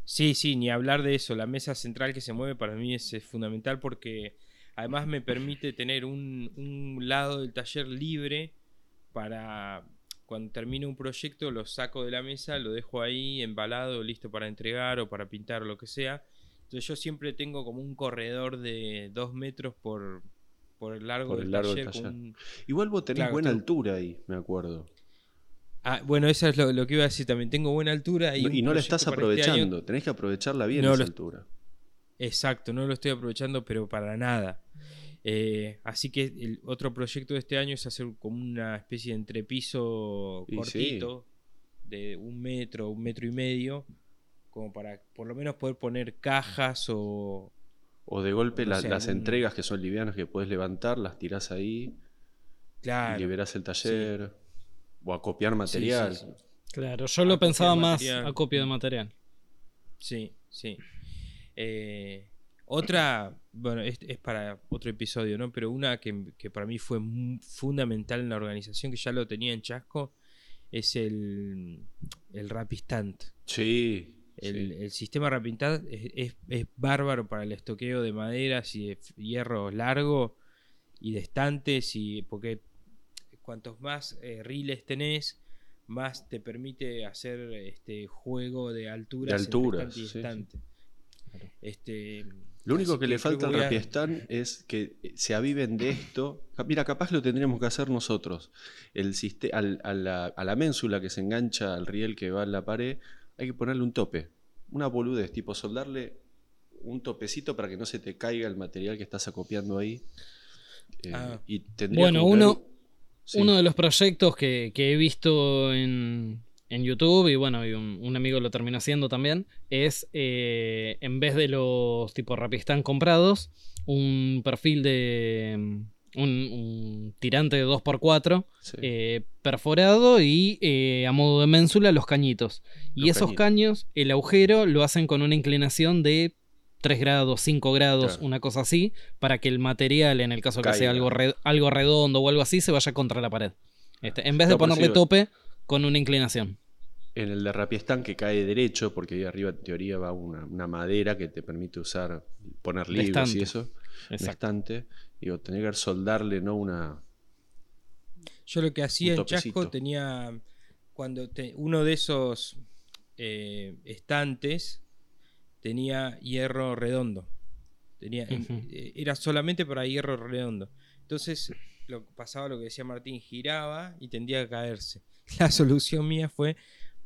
Sí, sí, ni hablar de eso. La mesa central que se mueve para mí es, es fundamental porque además me permite tener un, un lado del taller libre para cuando termine un proyecto lo saco de la mesa, lo dejo ahí embalado, listo para entregar o para pintar o lo que sea. Entonces yo siempre tengo como un corredor de dos metros por, por el largo, Por del, el largo taller. con taller. un- Igual vos tenés Claro, buena altura ahí, me acuerdo. Ah, bueno, eso es lo, lo que iba a decir también. Tengo buena altura y, Y, un no la estás este año- aprovechando, tenés que aprovecharla bien No esa lo- altura. Exacto, no lo estoy aprovechando, pero para nada. Eh, así que el otro proyecto de este año es hacer como una especie de entrepiso Y sí. cortito, de un metro, un metro y medio, como para por lo menos poder poner cajas o... O de golpe No la- sé, las algún- entregas que son livianas que puedes levantar, las tirás ahí y Claro. liberás el taller. O a copiar material. sí, sí. Claro, yo lo pensaba más material. acopio de material. Sí, sí. Eh, otra, bueno, es, es para otro episodio, ¿no? Pero una que, que para mí fue fundamental en la organización, que ya lo tenía en Chasco, es el, el Rapistant. Sí. El, sí. el sistema Rapistant es, es, es bárbaro para el estoqueo de maderas y de hierro largo y de estantes, y porque cuantos más eh, riles tenés, más te permite hacer este juego de alturas entre alturas, sí. Este, Lo único que, le falta al a- Rapiestán es que se aviven de esto. Mira, capaz lo tendríamos que hacer nosotros. El al- a, la, a la ménsula que se engancha al riel que va en la pared, hay que ponerle un tope. Una boludez, tipo soldarle un topecito para que no se te caiga el material que estás acopiando ahí. Eh, Ah. y tendría Bueno, uno- sí. Uno de los proyectos que, que he visto en, en YouTube, y bueno, y un, un amigo lo terminó haciendo también, es eh, en vez de los tipo Rapistán comprados, un perfil de mm, un, un tirante de 2x4 Sí. eh, perforado y eh, a modo de ménsula los cañitos. Y esos cañitos. caños, el agujero lo hacen con una inclinación de 3 grados, 5 grados, Claro. una cosa así, para que el material, en el caso que sea Caiga. algo, re- algo redondo o algo así, se vaya contra la pared. Este, en vez de No, ponerle sí, tope con una inclinación. En el de Rapiestán que cae derecho, porque ahí arriba en teoría va una, una madera que te permite usar, poner libros y eso. estante. Digo, tener que soldarle, ¿no? Una. Yo lo que hacía en Chasco tenía cuando te- uno de esos eh, estantes tenía hierro redondo. Tenía, eh, era solamente para hierro redondo. Entonces lo, pasaba lo que decía Martín, giraba y tendía a caerse. La solución mía fue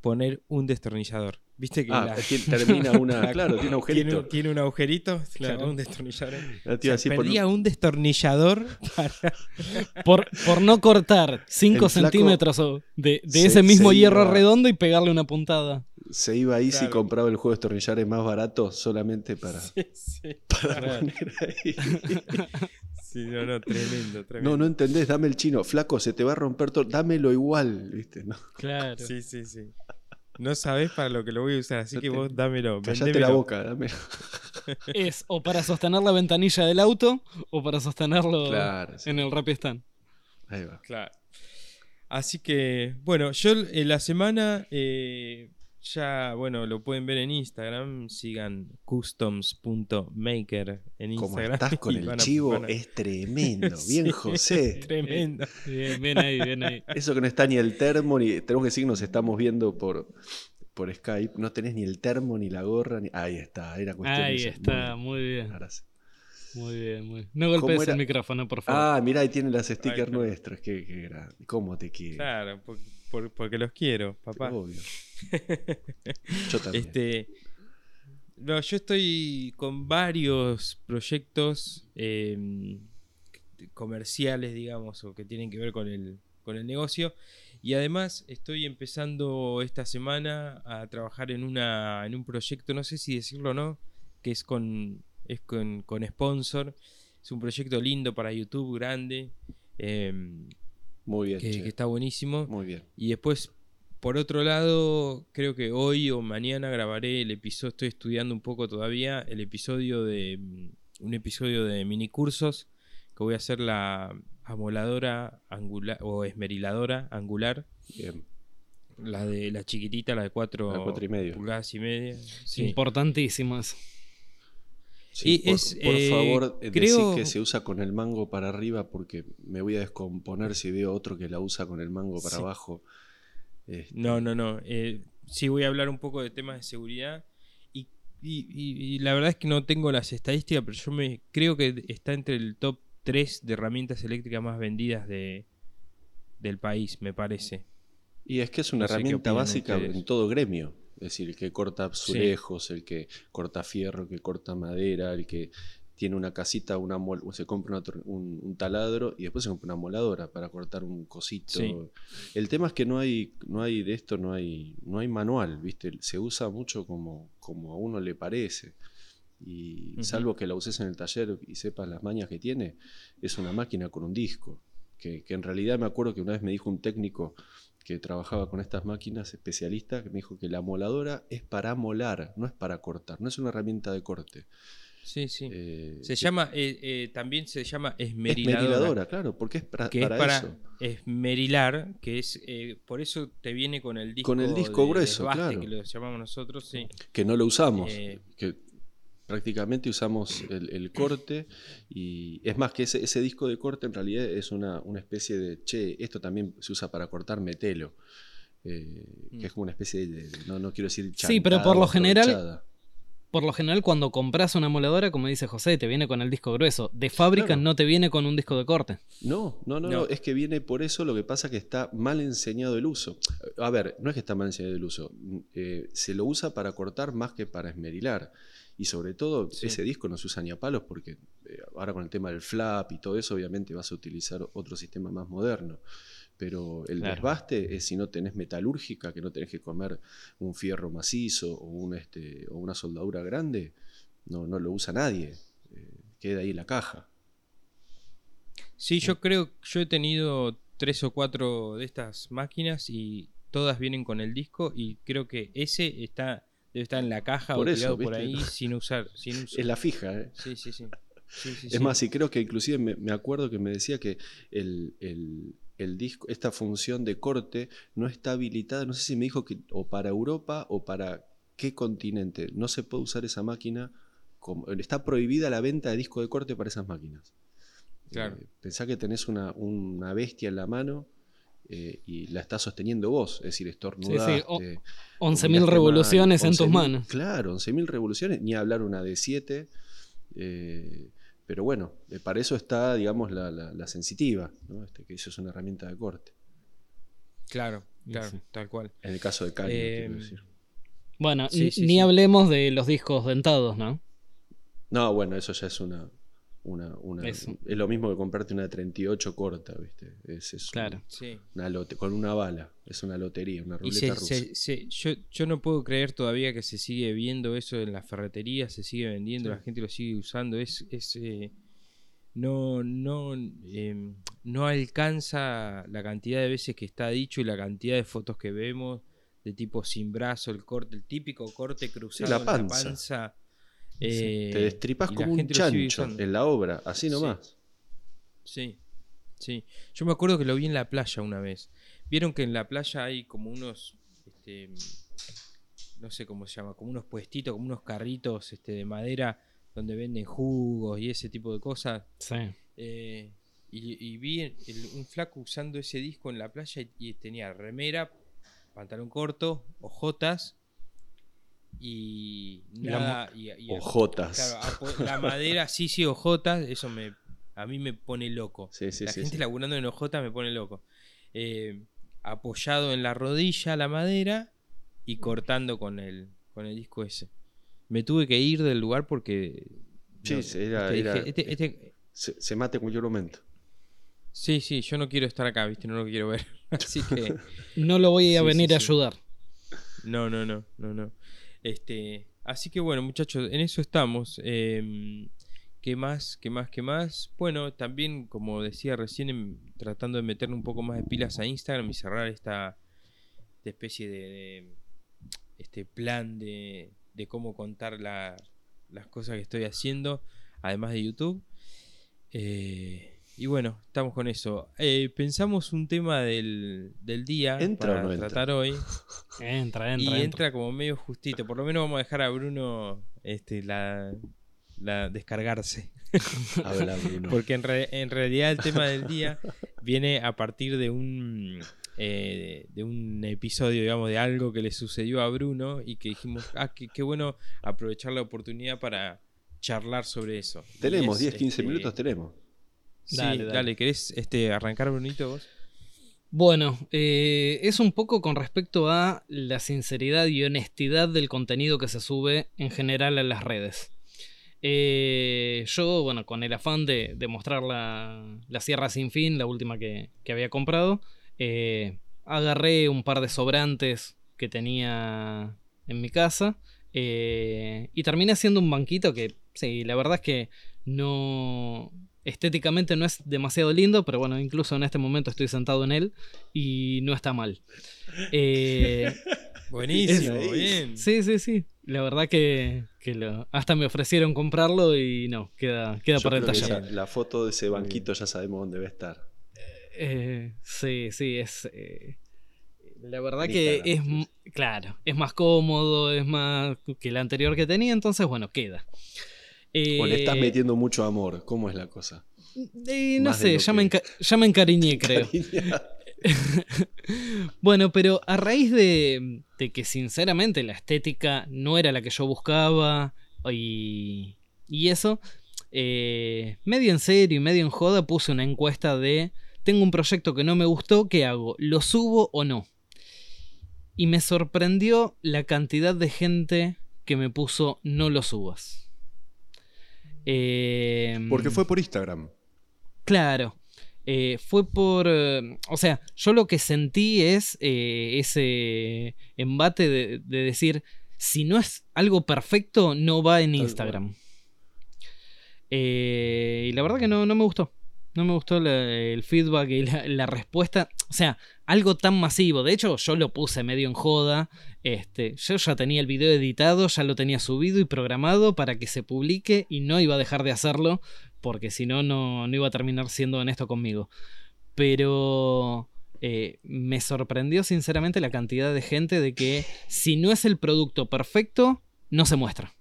poner un destornillador. Viste que Ah, la- termina una. la- claro, tiene tiene, agujerito. tiene un agujerito, Claro. claro, un destornillador. O iba sea, a decir, por- perdía un destornillador para, Por, por no cortar 5 El flaco centímetros de, de se- ese mismo hierro iba- redondo y pegarle una puntada. Se iba ahí si Claro. compraba el juego de destornilladores más barato solamente para, Sí, sí. para Claro. poner ahí. Sí, no, no, tremendo, tremendo. No, no entendés, dame el chino. Flaco, se te va a romper todo. Dámelo igual, ¿viste? No, Claro. Sí, sí, sí. No sabés para lo que lo voy a usar, así No que te- vos dámelo. callate la boca, dámelo. Es o para sostener la ventanilla del auto o para sostenerlo Claro, sí. en el Rapistan. Ahí va. Claro. Así que, bueno, yo en la semana eh, ya, bueno, lo pueden ver en Instagram. Sigan customs.maker en Como Instagram. estás con el chivo, a- es tremendo. Bien, Sí, José. Tremendo. Bien, bien ahí, bien ahí. Eso que no está ni el termo, ni. Tenemos que decir que nos estamos viendo por, por Skype. No tenés ni el termo, ni la gorra. Ni... Ahí está, era cuestión Ahí está, Muy muy bien. bien. Ahora sí. Muy bien, muy bien. No golpees el micrófono, por favor. Ah, mirá, ahí tienen las stickers está. nuestras. Qué, qué grande. ¿Cómo te quiero? Claro, por- por- porque los quiero, papá. Obvio. Yo también. Este, no, yo estoy con varios proyectos eh, comerciales, digamos, o que tienen que ver con el, con el negocio. Y además estoy empezando esta semana a trabajar en, una, en un proyecto, no sé si decirlo o no, que es con, es con, con sponsor. Es un proyecto lindo para YouTube, grande, eh, Muy bien. que, che. que está buenísimo. Muy bien. Y después por otro lado, creo que hoy o mañana grabaré el episodio, estoy estudiando un poco todavía, el episodio de mm, un episodio de mini cursos que voy a hacer la amoladora angular o esmeriladora angular. Bien. La de la chiquitita, la de 4 La cuatro y medio. pulgadas y media. Sí. Importantísimo eso. Sí, Y por, es, por eh, favor, eh, creo- que se usa con el mango para arriba porque me voy a descomponer si veo otro que la usa con el mango para Sí. abajo. Este, No, no, no. Eh, sí voy a hablar un poco de temas de seguridad. Y, y- y- y la verdad es que no tengo las estadísticas, pero yo me creo que está entre el top 3 de herramientas eléctricas más vendidas de, del país, me parece. Y es que es una No herramienta básica ustedes. en todo gremio. Es decir, el que corta azulejos, el que corta fierro, el que corta madera, el que tiene una casita, una mol- se compra una un, un taladro y después se compra una moladora para cortar un cosito. Sí. El tema es que no hay, no hay de esto, no hay, no hay manual, ¿viste? Se usa mucho como, como a uno le parece. Y salvo que la uses en el taller y sepas las mañas que tiene, es una máquina con un disco. Que, que en realidad me acuerdo que una vez me dijo un técnico que trabajaba con estas máquinas, especialista, que me dijo que la moladora es para molar, no es para cortar, no es una herramienta de corte. Sí, sí. Eh, se llama, eh, eh, también se llama esmeriladora. esmeriladora, claro, porque es para, que para es para eso. esmerilar, que es eh, por eso te viene con el disco, Con el disco de grueso, desbaste, claro. que lo llamamos nosotros, sí. Que no lo usamos, Eh, que prácticamente usamos el, el corte y es más que ese, ese disco de corte en realidad es una, una especie de, che, esto también se usa para cortar metelo. eh, que es como una especie de, no, no quiero decir Sí, pero chantada por lo general-. Por lo general, cuando compras una moladora, como dice José, te viene con el disco grueso. De fábrica Claro. no te viene con un disco de corte. No, no, no, No. no, es que viene por eso, lo que pasa que está mal enseñado el uso. A ver, no es que está mal enseñado el uso, mm, eh, se lo usa para cortar más que para esmerilar. Y sobre todo, Sí. ese disco no se usa ni a palos porque eh, ahora con el tema del flap y todo eso, obviamente vas a utilizar otro sistema más moderno. Pero el Claro. desbaste es si no tenés metalúrgica, que no tenés que comer un fierro macizo o, un, este, o una soldadura grande, no, no lo usa nadie. eh, queda ahí en la caja. Sí, yo creo, yo he tenido tres o cuatro de estas máquinas y todas vienen con el disco y creo que ese está debe estar en la caja Por o eso, tirado por ahí sin usar, sin uso. Es la fija, ¿eh? Sí, sí, sí. Sí, sí, Es sí. más, y creo que inclusive me, me acuerdo que me decía que el, el- el disco, esta función de corte no está habilitada, no sé si me dijo que o para Europa o para qué continente. No se puede usar esa máquina, como, está prohibida la venta de disco de corte para esas máquinas. Claro. Eh, pensá que tenés una, una bestia en la mano eh, y la estás sosteniendo vos, es decir, estornudaste. o- combinaste 11.000 mal, revoluciones en tus 11.000, manos. Claro, 11.000 revoluciones, ni hablar una de 7. pero bueno, eh, para eso está, digamos, la, la- la sensitiva, ¿no? Este, que eso es una herramienta de corte. Claro, Sí, claro, sí. tal cual. En el caso de Eh, quiero decir. Bueno, Sí, sí, ni sí. hablemos de los discos dentados, ¿no? No, bueno, eso ya es una. Una, una-. Es lo mismo que comprarte una 38 corta, ¿viste? Es, es un- Claro. Sí. una lote, con una bala. Es una lotería, una ruleta se, rusa. se- se- yo, yo no puedo creer todavía que se sigue viendo eso en la ferretería, se sigue vendiendo, Sí. la gente lo sigue usando. Es, es eh, no, no, em, no alcanza la cantidad de veces que está dicho y la cantidad de fotos que vemos de tipo sin brazo, el corte, el típico corte cruzado la en panza. la panza. Sí, eh, Te destripas como un chancho en la obra, así Sí. nomás. Sí, sí. Yo me acuerdo que lo vi en la playa una vez. Vieron que en la playa hay como unos, este, no sé cómo se llama, como unos puestitos, como unos carritos este, de madera donde venden jugos y ese tipo de cosas. Sí. Eh, y, y vi el- un flaco usando ese disco en la playa y, y tenía remera, pantalón corto, ojotas y La nada. y- y- Ojotas. Claro, la madera, sí, sí, ojotas, eso me, a mí me pone loco. Sí, sí, la sí, gente sí. laburando en ojotas me pone loco. Eh, apoyado en la rodilla la madera y cortando con el, con el disco ese. Me tuve que ir del lugar porque... Sí, no, sí, era- este, era- dije, este- este- Se, se mate en cualquier momento. sí, sí, yo no quiero estar acá, ¿viste? No lo quiero ver. Así que... No lo voy a Sí, venir sí, a sí. ayudar. No, no, no, no, no. Este, así que bueno, muchachos, en eso estamos. Em, ¿Qué más? ¿Qué más? ¿Qué más? Bueno, también, como decía recién, em, tratando de meterle un poco más de pilas a Instagram y cerrar esta, especie de, este plan de, de cómo contar las cosas que estoy haciendo, además de YouTube. Eh, y bueno, estamos con eso. Eh, pensamos un tema del, día ¿Entra para tratar hoy. Entra, entra. Y entra, como medio justito. Por lo menos vamos a dejar a Bruno este, la, la descargarse. Habla, Bruno. Porque en, en realidad el tema del día viene a partir de un eh, de un episodio, digamos, de algo que le sucedió a Bruno y que dijimos, ah, qué, bueno aprovechar la oportunidad para charlar sobre eso. Tenemos 10, 15 este, minutos, tenemos. Sí, dale, ¿querés este, arrancar, Brunito, vos? Bueno, eh, es un poco con respecto a la sinceridad y honestidad del contenido que se sube en general a las redes. Eh, yo, bueno, con el afán de, mostrar la, Sierra Sin Fin, la última que, que había comprado, eh, agarré un par de sobrantes que tenía en mi casa y terminé haciendo un banquito que, sí, la verdad es que no... Estéticamente no es demasiado lindo, pero bueno, incluso en este momento estoy sentado en él y no está mal. Eh, Buenísimo, bien. Sí, sí, sí. La verdad que, hasta me ofrecieron comprarlo y no, queda, queda para el taller. La foto de ese banquito ya sabemos dónde va a estar. Eh, sí, sí, es. Eh, la verdad que es. Claro, es más cómodo, es más que el anterior que tenía, entonces, bueno, queda. O le estás eh, metiendo mucho amor, ¿cómo es la cosa? no sé, ya me, ya me, encariñé, creo. bueno, pero a raíz de, de, que sinceramente la estética no era la que yo buscaba y, y eso, medio en serio y medio en joda puse una encuesta de tengo un proyecto que no me gustó, ¿qué hago? ¿Lo subo o no? Y me sorprendió la cantidad de gente que me puso no lo subas. Em, Porque fue por Instagram. Claro. Eh, fue por. o sea, yo lo que sentí es eh, ese embate de, decir: si no es algo perfecto, no va en Instagram. Eh, y la verdad que no, no me gustó. No me gustó el feedback y la, respuesta. O sea, algo tan masivo. De hecho, yo lo puse medio en joda. Este, yo ya tenía el video editado, ya lo tenía subido y programado para que se publique y no iba a dejar de hacerlo porque si no, no iba a terminar siendo honesto conmigo. Pero eh, me sorprendió sinceramente la cantidad de gente de que si no es el producto perfecto, no se muestra.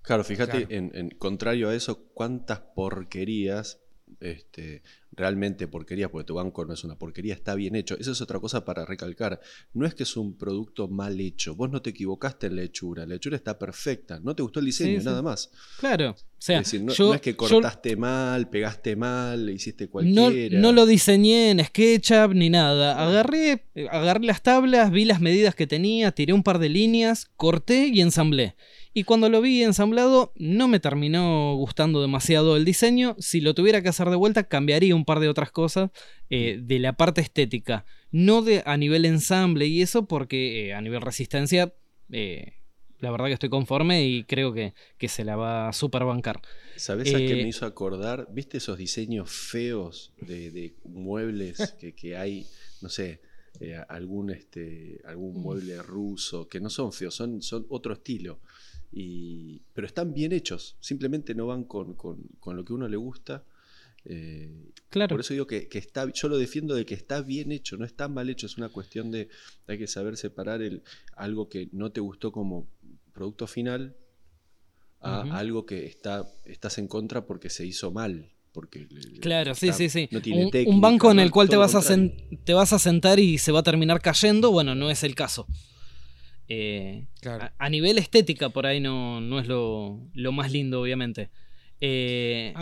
Claro, fíjate, en, contrario a eso, cuántas porquerías este, realmente porquería, porque tu banco no es una porquería, está bien hecho. Esa es otra cosa para recalcar. No es que es un producto mal hecho. Vos no te equivocaste en la hechura. La hechura está perfecta. No te gustó el diseño, nada más. Claro. O sea, no, es que cortaste mal, pegaste mal, hiciste cualquiera. No, lo diseñé en SketchUp ni nada. Agarré, agarré las tablas, vi las medidas que tenía, tiré un par de líneas, corté y ensamblé. Y cuando lo vi ensamblado, no me terminó gustando demasiado el diseño. Si lo tuviera que hacer de vuelta, cambiaría un par de otras cosas eh, de la parte estética. No de, a nivel ensamble y eso, porque eh, a nivel resistencia, eh, la verdad que estoy conforme y creo que, se la va a super bancar. ¿Sabes a qué me hizo acordar? ¿Viste esos diseños feos de, muebles que, que hay? No sé. algún, este, algún mueble ruso, que no son feos, son, son otro estilo pero están bien hechos, simplemente no van con, lo que uno le gusta. Eh, claro. Por eso digo que, está, yo lo defiendo de que está bien hecho, no está mal hecho, es una cuestión de hay que saber separar el, algo que no te gustó como producto final a algo que está, estás en contra porque se hizo mal. Porque claro, sí, sí, sí. un, banco en el cual te vas, a te vas a sentar y se va a terminar cayendo, bueno, no es el caso. Eh, a, nivel estética, por ahí no, no es lo, más lindo, obviamente. Eh,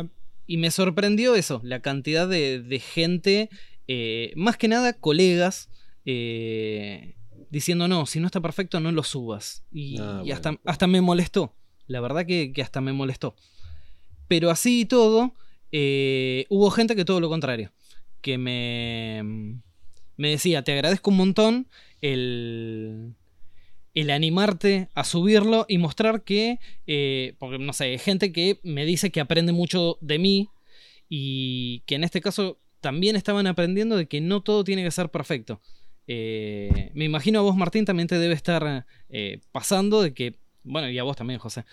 y me sorprendió eso, la cantidad de, gente, eh, más que nada colegas, diciendo, no, si no está perfecto, no lo subas. Y, ah, hasta, hasta, me molestó. La verdad que, que, hasta me molestó. Pero así y todo, hubo gente que todo lo contrario. Que me, me decía, te agradezco un montón el el animarte a subirlo y mostrar que, eh, porque no sé, hay gente que me dice que aprende mucho de mí y que en este caso también estaban aprendiendo de que no todo tiene que ser perfecto. eh, me imagino a vos, Martín, también te debe estar eh, pasando de que, bueno, y a vos también, José,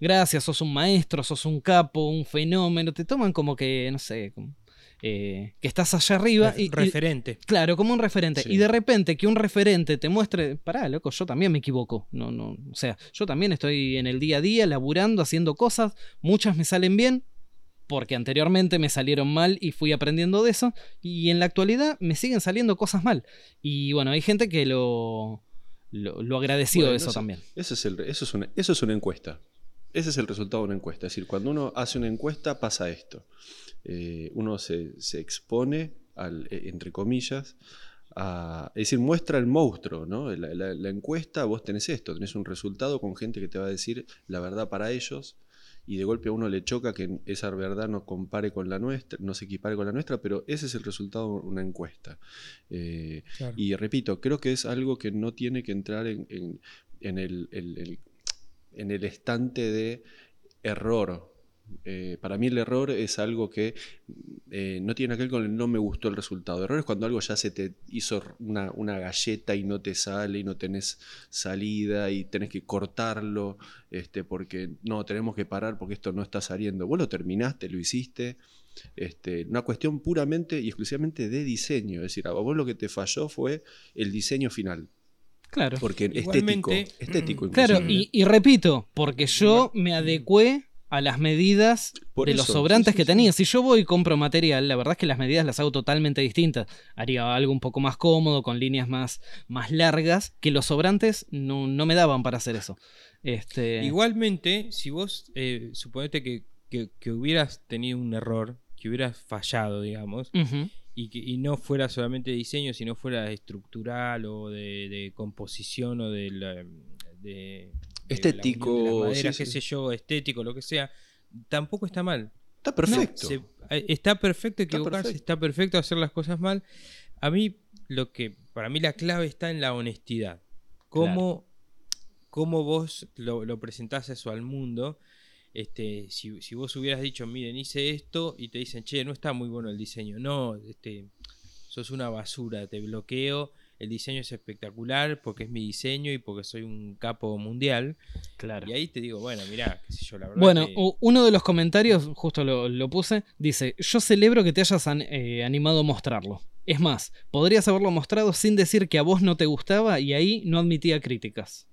gracias, sos un maestro, sos un capo, un fenómeno, te toman como que, no sé, como, eh, que estás allá arriba. Y- y- referente. Claro, como un referente. Sí. Y de repente que un referente te muestre, pará, loco, yo también me equivoco. No, no, o sea, yo también estoy en el día a día laburando, haciendo cosas, muchas me salen bien, porque anteriormente me salieron mal y fui aprendiendo de eso, y en la actualidad me siguen saliendo cosas mal. Y bueno, hay gente que lo, lo, Bueno, de eso eso- también. Eso es, el- eso, es una, eso es una encuesta. Ese es el resultado de una encuesta. Es decir, cuando uno hace una encuesta pasa esto. Eh, uno se, se expone, al, eh, entre comillas, a, es decir, muestra el monstruo. ¿no? La, la- la encuesta, vos tenés esto, tenés un resultado con gente que te va a decir la verdad para ellos. Y de golpe a uno le choca que esa verdad no compare con la nuestra, no se equipare con la nuestra, pero ese es el resultado de una encuesta. Eh, Claro. y repito, creo que es algo que no tiene que entrar en, en- en el, el- el- en el estante de error. Eh, para mí el error es algo que eh, no tiene que ver con el no me gustó el resultado. Error es cuando algo ya se te hizo una, una galleta y no te sale y no tenés salida y tenés que cortarlo este, porque no, tenemos que parar porque esto no está saliendo. Vos lo terminaste, lo hiciste. Este, una cuestión puramente y exclusivamente de diseño. Es decir, a vos lo que te falló fue el diseño final. Claro. Porque estético. Estético Claro, inclusive. y, y repito, porque yo me adecué a las medidas Por de los sobrantes sí, sí, que tenía. Si yo voy y compro material, la verdad es que las medidas las hago totalmente distintas. Haría algo un poco más cómodo, con líneas más, más largas, que los sobrantes no, no me daban para hacer eso. Este, Igualmente, si vos eh, suponete que, que- que hubieras tenido un error, que hubieras fallado, digamos, y que y no fuera solamente de diseño, sino fuera estructural o de, de composición o de, la- de- Estético, de las maderas, sí, qué sí. sé yo, estético, lo que sea, tampoco está mal. Está perfecto. Se- eh, está perfecto Está equivocarse, perfecto. está perfecto hacer las cosas mal. A mí, lo que, para mí la clave está en la honestidad. Cómo, cómo vos lo, lo presentás eso al mundo. Este, si, si vos hubieras dicho, miren, hice esto, y te dicen, che, no está muy bueno el diseño. No, este, sos una basura, te bloqueo. El diseño es espectacular porque es mi diseño y porque soy un capo mundial. claro. Y ahí te digo, bueno, mirá, qué sé yo, la verdad. Bueno, que- uno de los comentarios, justo lo, lo puse, dice, yo celebro que te hayas an- eh, animado a mostrarlo. Es más, podrías haberlo mostrado sin decir que a vos no te gustaba y ahí no admitía críticas.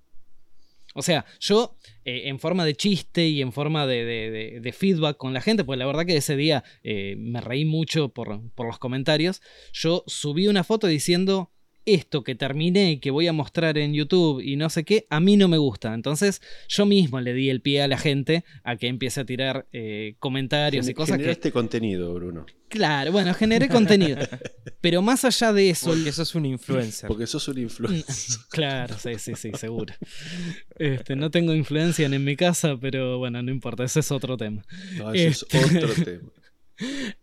O sea, yo eh, en forma de chiste y en forma de, de- de- de feedback con la gente, pues la verdad que ese día eh, me reí mucho por, por los comentarios, yo subí una foto diciendo esto que terminé y que voy a mostrar en YouTube y no sé qué, a mí no me gusta. Entonces yo mismo le di el pie a la gente a que empiece a tirar eh, comentarios y cosas que... generaste contenido, Bruno. Claro, bueno, generé contenido. Pero más allá de eso... porque sos un influencer. Porque sos un influencer. Claro, sí, sí, sí, seguro. Este, no tengo influencia en mi casa, pero bueno, no importa, ese es otro tema. No, eso Este- es otro tema.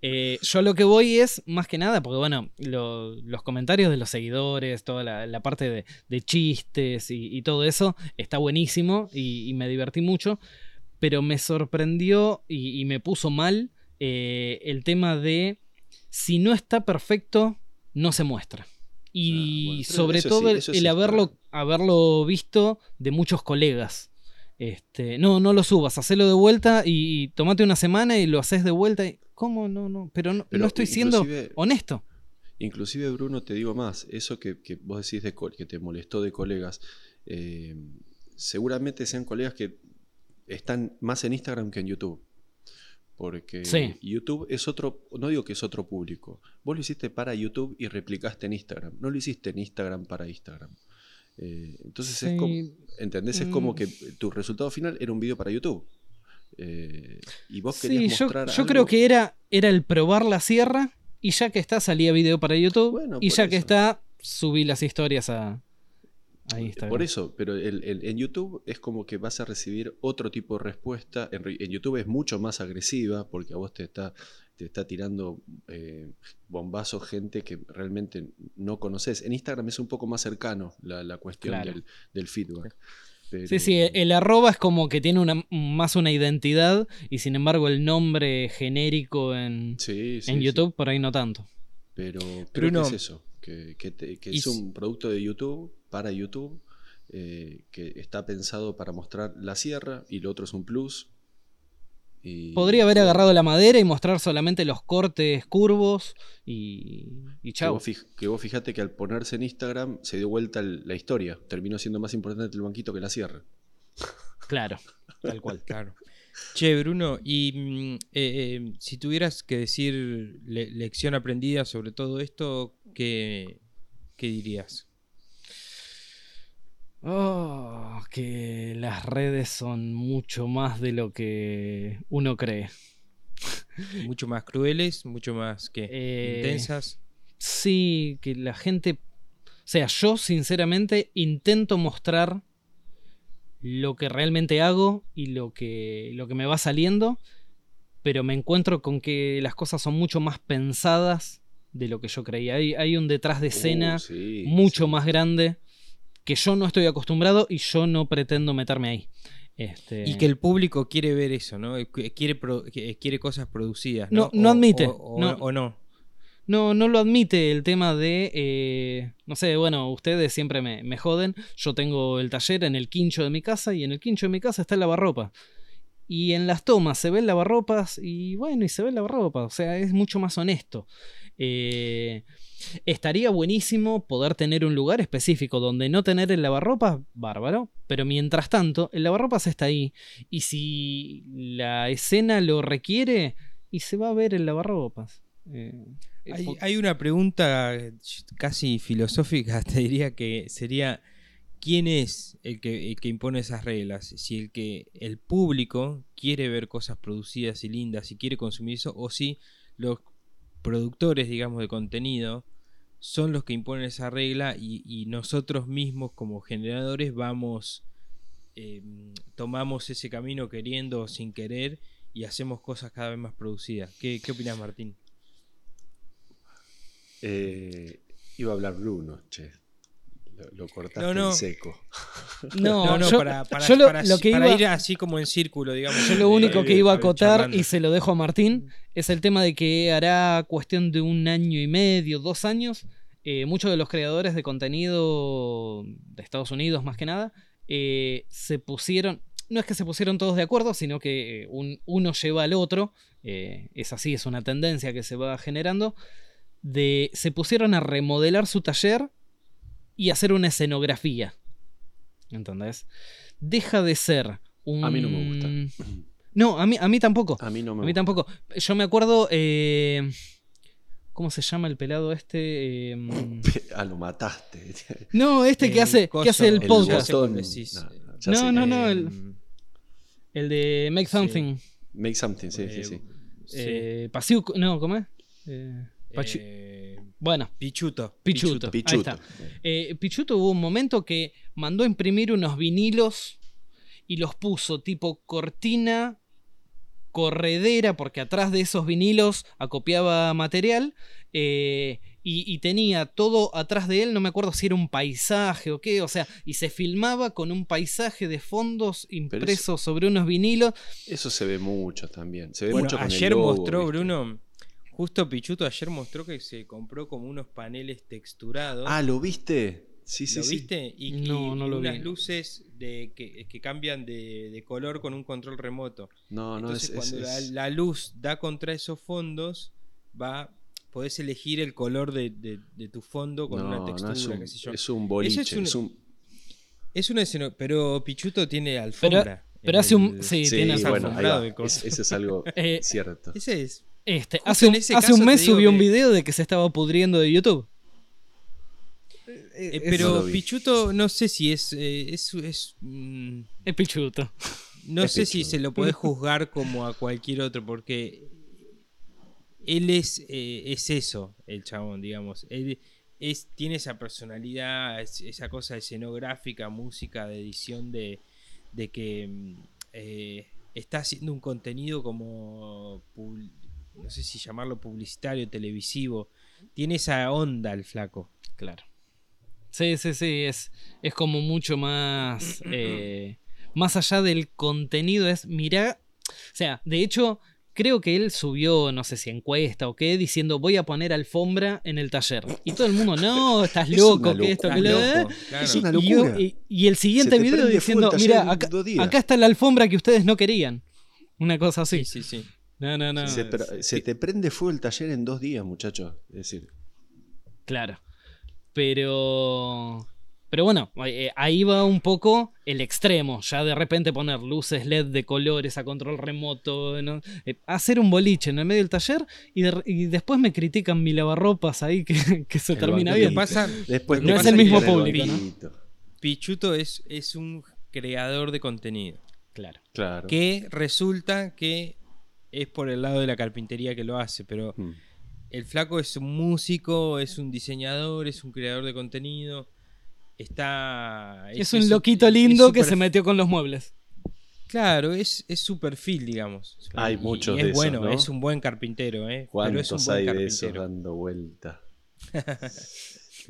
Eh, yo lo que voy es, más que nada, porque bueno, lo- los comentarios de los seguidores, toda la, la parte de, de chistes y, y todo eso, está buenísimo y, y me divertí mucho, pero me sorprendió y, y me puso mal eh, el tema de si no está perfecto, no se muestra. Y Ah, bueno, sobre todo sí, el, haberlo, haberlo visto de muchos colegas. Este, no, no lo subas, hacelo de vuelta y, y tomate una semana y lo haces de vuelta. y- ¿Cómo? No, no, pero no, Pero no estoy siendo honesto. Inclusive, Bruno, te digo más, eso que, que vos decís de que te molestó de colegas, eh, seguramente sean colegas que están más en Instagram que en YouTube. Porque Sí. YouTube es otro, no digo que es otro público. Vos lo hiciste para YouTube y replicaste en Instagram. No lo hiciste en Instagram para Instagram. Eh, entonces es como, Sí. ¿entendés? Es como Mm. que tu resultado final era un video para YouTube. Eh, y vos Sí, yo, mostrar yo algo- creo que era, era el probar la sierra y ya que está salía video para YouTube Bueno, y ya que está subí las historias a, a Instagram. Por eso, pero el- el- en YouTube es como que vas a recibir otro tipo de respuesta. En, YouTube es mucho más agresiva porque a vos te está, te está tirando eh, bombazos gente que realmente no conoces. En Instagram es un poco más cercano la, la cuestión Claro. del, del feedback. Pero- Sí, sí, el arroba es como que tiene una, más una identidad y sin embargo el nombre genérico en, Sí, sí, en sí. YouTube por ahí no tanto. Pero creo Bruno, que es eso. que, que te- que es Y un producto de YouTube, para YouTube, eh, que está pensado para mostrar la sierra y lo otro es un plus. Y- Podría haber agarrado la madera y mostrar solamente los cortes curvos y, y Que chau. vos, fij- que vos fijate que al ponerse en Instagram se dio vuelta el- la historia. Terminó siendo más importante el banquito que la sierra. Claro, tal cual. Claro. Che, Bruno, y mm, eh, eh, si tuvieras que decir le- lección aprendida sobre todo esto, ¿qué, qué dirías? Oh, que las redes son mucho más de lo que uno cree. ¿Mucho más crueles? ¿Mucho más que Eh, intensas? Sí, que la gente... O sea, yo sinceramente intento mostrar lo que realmente hago y lo que, lo que me va saliendo, pero me encuentro con que las cosas son mucho más pensadas de lo que yo creía. Hay, hay un detrás de escena Uh, sí, mucho sí. más grande que yo no estoy acostumbrado y yo no pretendo meterme ahí. Este... Y que el público quiere ver eso, ¿no? Que Quiere, pro- que quiere cosas producidas, No, ¿no? admite, O, o- no. o no. No, no lo admite el tema de, eh, no sé, bueno, ustedes siempre me, me joden, yo tengo el taller en el quincho de mi casa y en el quincho de mi casa está el lavarropa. Y en las tomas se ve el lavarropas y bueno, y se ve el lavarropa, o sea, es mucho más honesto. Eh, estaría buenísimo poder tener un lugar específico donde no tener el lavarropas, bárbaro, pero mientras tanto, el lavarropas está ahí y si la escena lo requiere, y se va a ver el lavarropas. Eh, Hay, una pregunta casi filosófica, te diría que sería ¿quién es el que, impone esas reglas? Si el que el público quiere ver cosas producidas y lindas y quiere consumir eso, o si los productores, digamos, de contenido son los que imponen esa regla y, nosotros mismos como generadores vamos, eh, tomamos ese camino queriendo o sin querer y hacemos cosas cada vez más producidas. ¿Qué, qué opinas, Martín? Eh, iba a hablar Bruno, che. Lo, cortaste No, no. en seco. No, No, no, yo, para, para- yo lo, para- lo que para iba, ir así como en círculo, digamos. yo lo único que eh, iba a eh, acotar y se lo dejo a Martín es el tema de que hará cuestión de un año y medio, dos años, eh, muchos de los creadores de contenido de Estados Unidos más que nada eh, se pusieron, no es que se pusieron todos de acuerdo, sino que un- uno lleva al otro, eh, es así, es una tendencia que se va generando, de, se pusieron a remodelar su taller y hacer una escenografía. ¿Entendés? Deja de ser un... A mí no me gusta. No, a mí, a mí tampoco. A mí no me A mí gusta. tampoco. Yo me acuerdo. eh, ¿Cómo se llama el pelado este? Eh, Ah, lo mataste. no, este que El hace, coso, que hace el el podcast. botón. No, no, No, no, Eh, el- El de Make Sí. Something. Make something, sí, sí, eh, sí. sí. Eh, Pasiu- No, ¿cómo es? Eh, Pachu- Eh, bueno, Pichuto. Pichuto. Ahí Pichuto. está. Eh, Pichuto hubo un momento que mandó a imprimir unos vinilos y los puso tipo cortina, corredera, porque atrás de esos vinilos acopiaba material. eh, y, y tenía todo atrás de él, no me acuerdo si era un paisaje o qué, o sea, y se filmaba con un paisaje de fondos impresos sobre unos vinilos. Eso se ve mucho también. Se ve Bueno, mucho con el ayer logo, mostró, ¿viste? Bruno, justo Pichuto ayer mostró que se compró como unos paneles texturados. Ah, ¿lo viste? Sí, sí, ¿Lo sí. viste? Y, No, y- no lo unas vi. luces de, que, que cambian de, de color con un control remoto. No, no, Entonces es, es- cuando es- La, la luz da contra esos fondos, va podés elegir el color de, de- de tu fondo con no, una no, textura, es, un, qué sé yo. es un boliche. es un- es un- Es una escena, pero Pichuto tiene alfombra. pero hace un- el- sí, sí, tiene bueno, ahí alfombrado va. el coso. Es- eso es algo Eh, cierto. Ese es. Este, Justo hace un, hace caso un mes subió un video de que se estaba pudriendo de YouTube. Eh, pero no lo vi. Pichuto no sé si es. eh, es, es, mm, Es pichuto. no Es sé si se lo podés juzgar como a cualquier otro, porque él es, eh, es eso, el chabón, digamos. Él es, tiene esa personalidad, es- esa cosa escenográfica, música, de edición, de, de que mm, eh, está haciendo un contenido como, no sé si llamarlo publicitario, televisivo. Tiene esa onda el flaco. Claro. Sí, sí, sí, es, es como mucho más... eh, más allá del contenido, es mirá... O sea, de hecho, creo que él subió, no sé si encuesta o qué, diciendo voy a poner alfombra en el taller. Y todo el mundo, no, estás Es loco, que esto, que lo claro. Es una y, yo- locura. y- y el siguiente video diciendo, mira, acá, dos días". acá está la alfombra que ustedes no querían. Una cosa así. Sí, sí, sí. No, no, no. se, es- pre- se te prende fuego el taller en dos días, muchachos. Es decir, Claro. Pero. Pero bueno, eh, ahí va un poco el extremo. Ya de repente poner luces LED de colores a control remoto. ¿no? Eh, hacer un boliche en el medio del taller y, de- y después me critican mi lavarropas ahí que, que se El termina bien. pasa- después No es el mismo público. Pichuto es, es un creador de contenido. Claro. Claro. Que resulta que es por el lado de la carpintería que lo hace, pero Mm. el flaco es un músico, es un diseñador, es un creador de contenido. Está. Es, un loquito lindo que se metió con los muebles. Claro, es, es su perfil, digamos. Hay Y- muchos y de es esos, bueno, ¿no? es un buen carpintero, ¿eh? Pero es un ¿Cuántos buen hay de esos dando vuelta?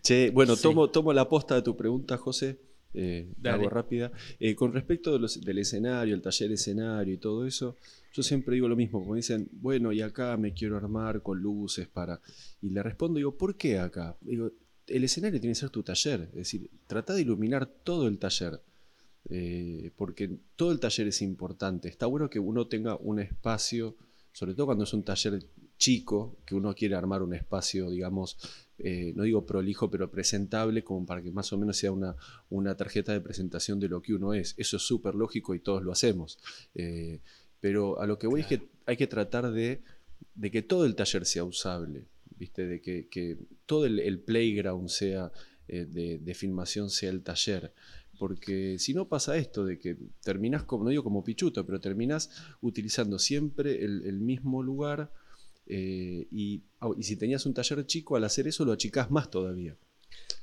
che, bueno, Sí. tomo, tomo la posta de tu pregunta, José. Eh, hago rápida. Eh, con respecto de los- del escenario, el taller escenario y todo eso, yo siempre digo lo mismo, me dicen, bueno, y acá me quiero armar con luces para... Y le respondo, digo, ¿por qué acá? Digo, el escenario tiene que ser tu taller, es decir, trata de iluminar todo el taller. eh, porque todo el taller es importante. Está bueno que uno tenga un espacio, sobre todo cuando es un taller chico, que uno quiere armar un espacio, digamos, eh, no digo prolijo, pero presentable, como para que más o menos sea una, una tarjeta de presentación de lo que uno es. Eso es súper lógico y todos lo hacemos. Eh, pero a lo que voy es que hay que tratar de, de que todo el taller sea usable, ¿viste? De que, que todo el, el playground sea eh, de, de filmación sea el taller. Porque si no pasa esto de que terminás, como, no digo como pichuto, pero terminás utilizando siempre el, el mismo lugar eh, y, y si tenías un taller chico, al hacer eso lo achicás más todavía.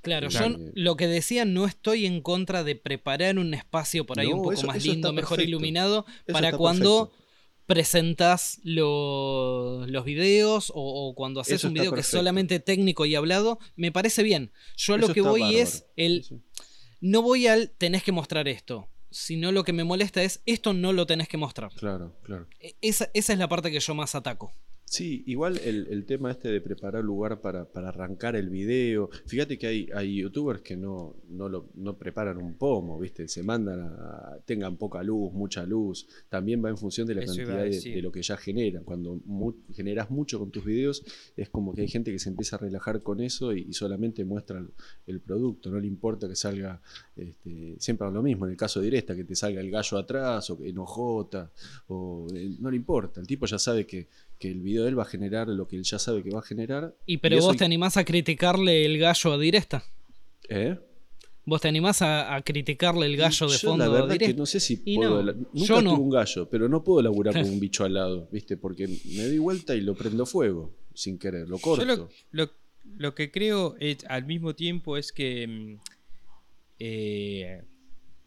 Claro, yo lo que decía, no estoy en contra de preparar un espacio por ahí No, un poco eso- más eso lindo, mejor perfecto. iluminado, Eso para cuando perfecto. presentas lo- los videos o, o cuando haces un video que es solamente técnico y hablado, me parece bien. Yo a lo que voy bárbaro. es el no voy al tenés que mostrar esto, sino lo que me molesta es esto no lo tenés que mostrar. Claro, claro. E- Esa, esa es la parte que yo más ataco. Sí, igual el, el tema este de preparar lugar para, para arrancar el video. Fíjate que hay, hay youtubers que no, no, lo, no preparan un pomo, ¿viste? Se mandan a. tengan poca luz, mucha luz. También va en función de la Eso cantidad de, lo que ya generan. Cuando mu- generas mucho con tus videos, es como que hay gente que se empieza a relajar con eso y, y solamente muestra el, el producto. No le importa que salga. Este, siempre lo mismo, en el caso de Diresta, que te salga el gallo atrás o que enojota. O, eh, no le importa. El tipo ya sabe que que el video de él va a generar lo que él ya sabe que va a generar. Y pero vos te animás a criticarle el gallo a Diresta. ¿Eh? Vos te animás a, a criticarle el gallo de Yo fondo la a verdad que no sé si Y puedo. no, la- yo nunca no. tuve un gallo, pero no puedo laburar con un bicho al lado, ¿viste? Porque me doy vuelta y lo prendo fuego, sin querer, lo corto. Yo lo, lo- lo que creo es, al mismo tiempo es que, mm, eh,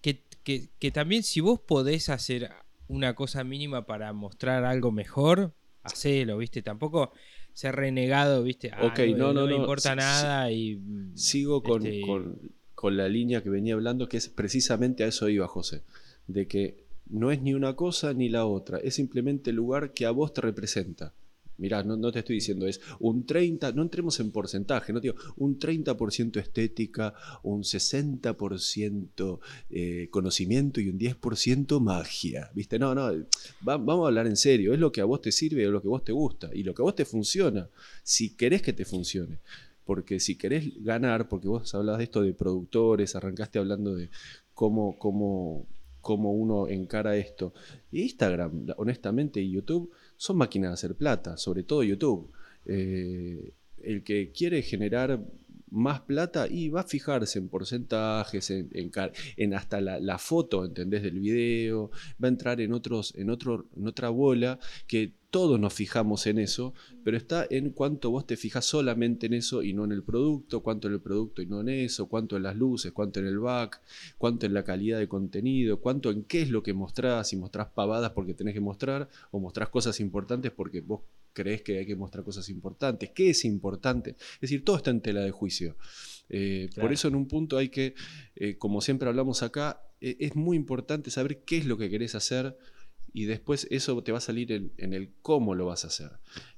que, que- que también si vos podés hacer una cosa mínima para mostrar algo mejor, hacelo, ¿viste? Tampoco ser renegado, ¿viste? Ah, no, no, importa nada y... mm, Sigo con, este, con- con la línea que venía hablando, que es precisamente a eso iba, José. De que no es ni una cosa ni la otra, es simplemente el lugar que a vos te representa. Mirá, no, te estoy diciendo es un 30, no entremos en porcentaje, no digo un 30% estética, un 60% eh, conocimiento y un 10% magia, ¿viste? No, no, va- vamos a hablar en serio, es lo que a vos te sirve o lo que a vos te gusta y lo que a vos te funciona, si querés que te funcione. Porque si querés ganar, porque vos hablabas de esto de productores, arrancaste hablando de cómo, cómo, cómo uno encara esto. Instagram, honestamente, y YouTube son máquinas de hacer plata, sobre todo YouTube. Eh, el que quiere generar más plata y va a fijarse en porcentajes, en, hasta la, la foto, ¿entendés? Del video, va a entrar en, otros, en, otro, en otra bola que todos nos fijamos en eso, pero está en cuánto vos te fijas solamente en eso y no en el producto, cuánto en el producto y no en eso, cuánto en las luces, cuánto en el back, cuánto en la calidad de contenido, cuánto en qué es lo que mostrás, si mostrás pavadas porque tenés que mostrar o mostrás cosas importantes porque vos crees que hay que mostrar cosas importantes, qué es importante, es decir, todo está en tela de juicio. Eh, Claro. Por eso en un punto hay que, eh, como siempre hablamos acá, eh, es muy importante saber qué es lo que querés hacer y después eso te va a salir en, en, el cómo lo vas a hacer.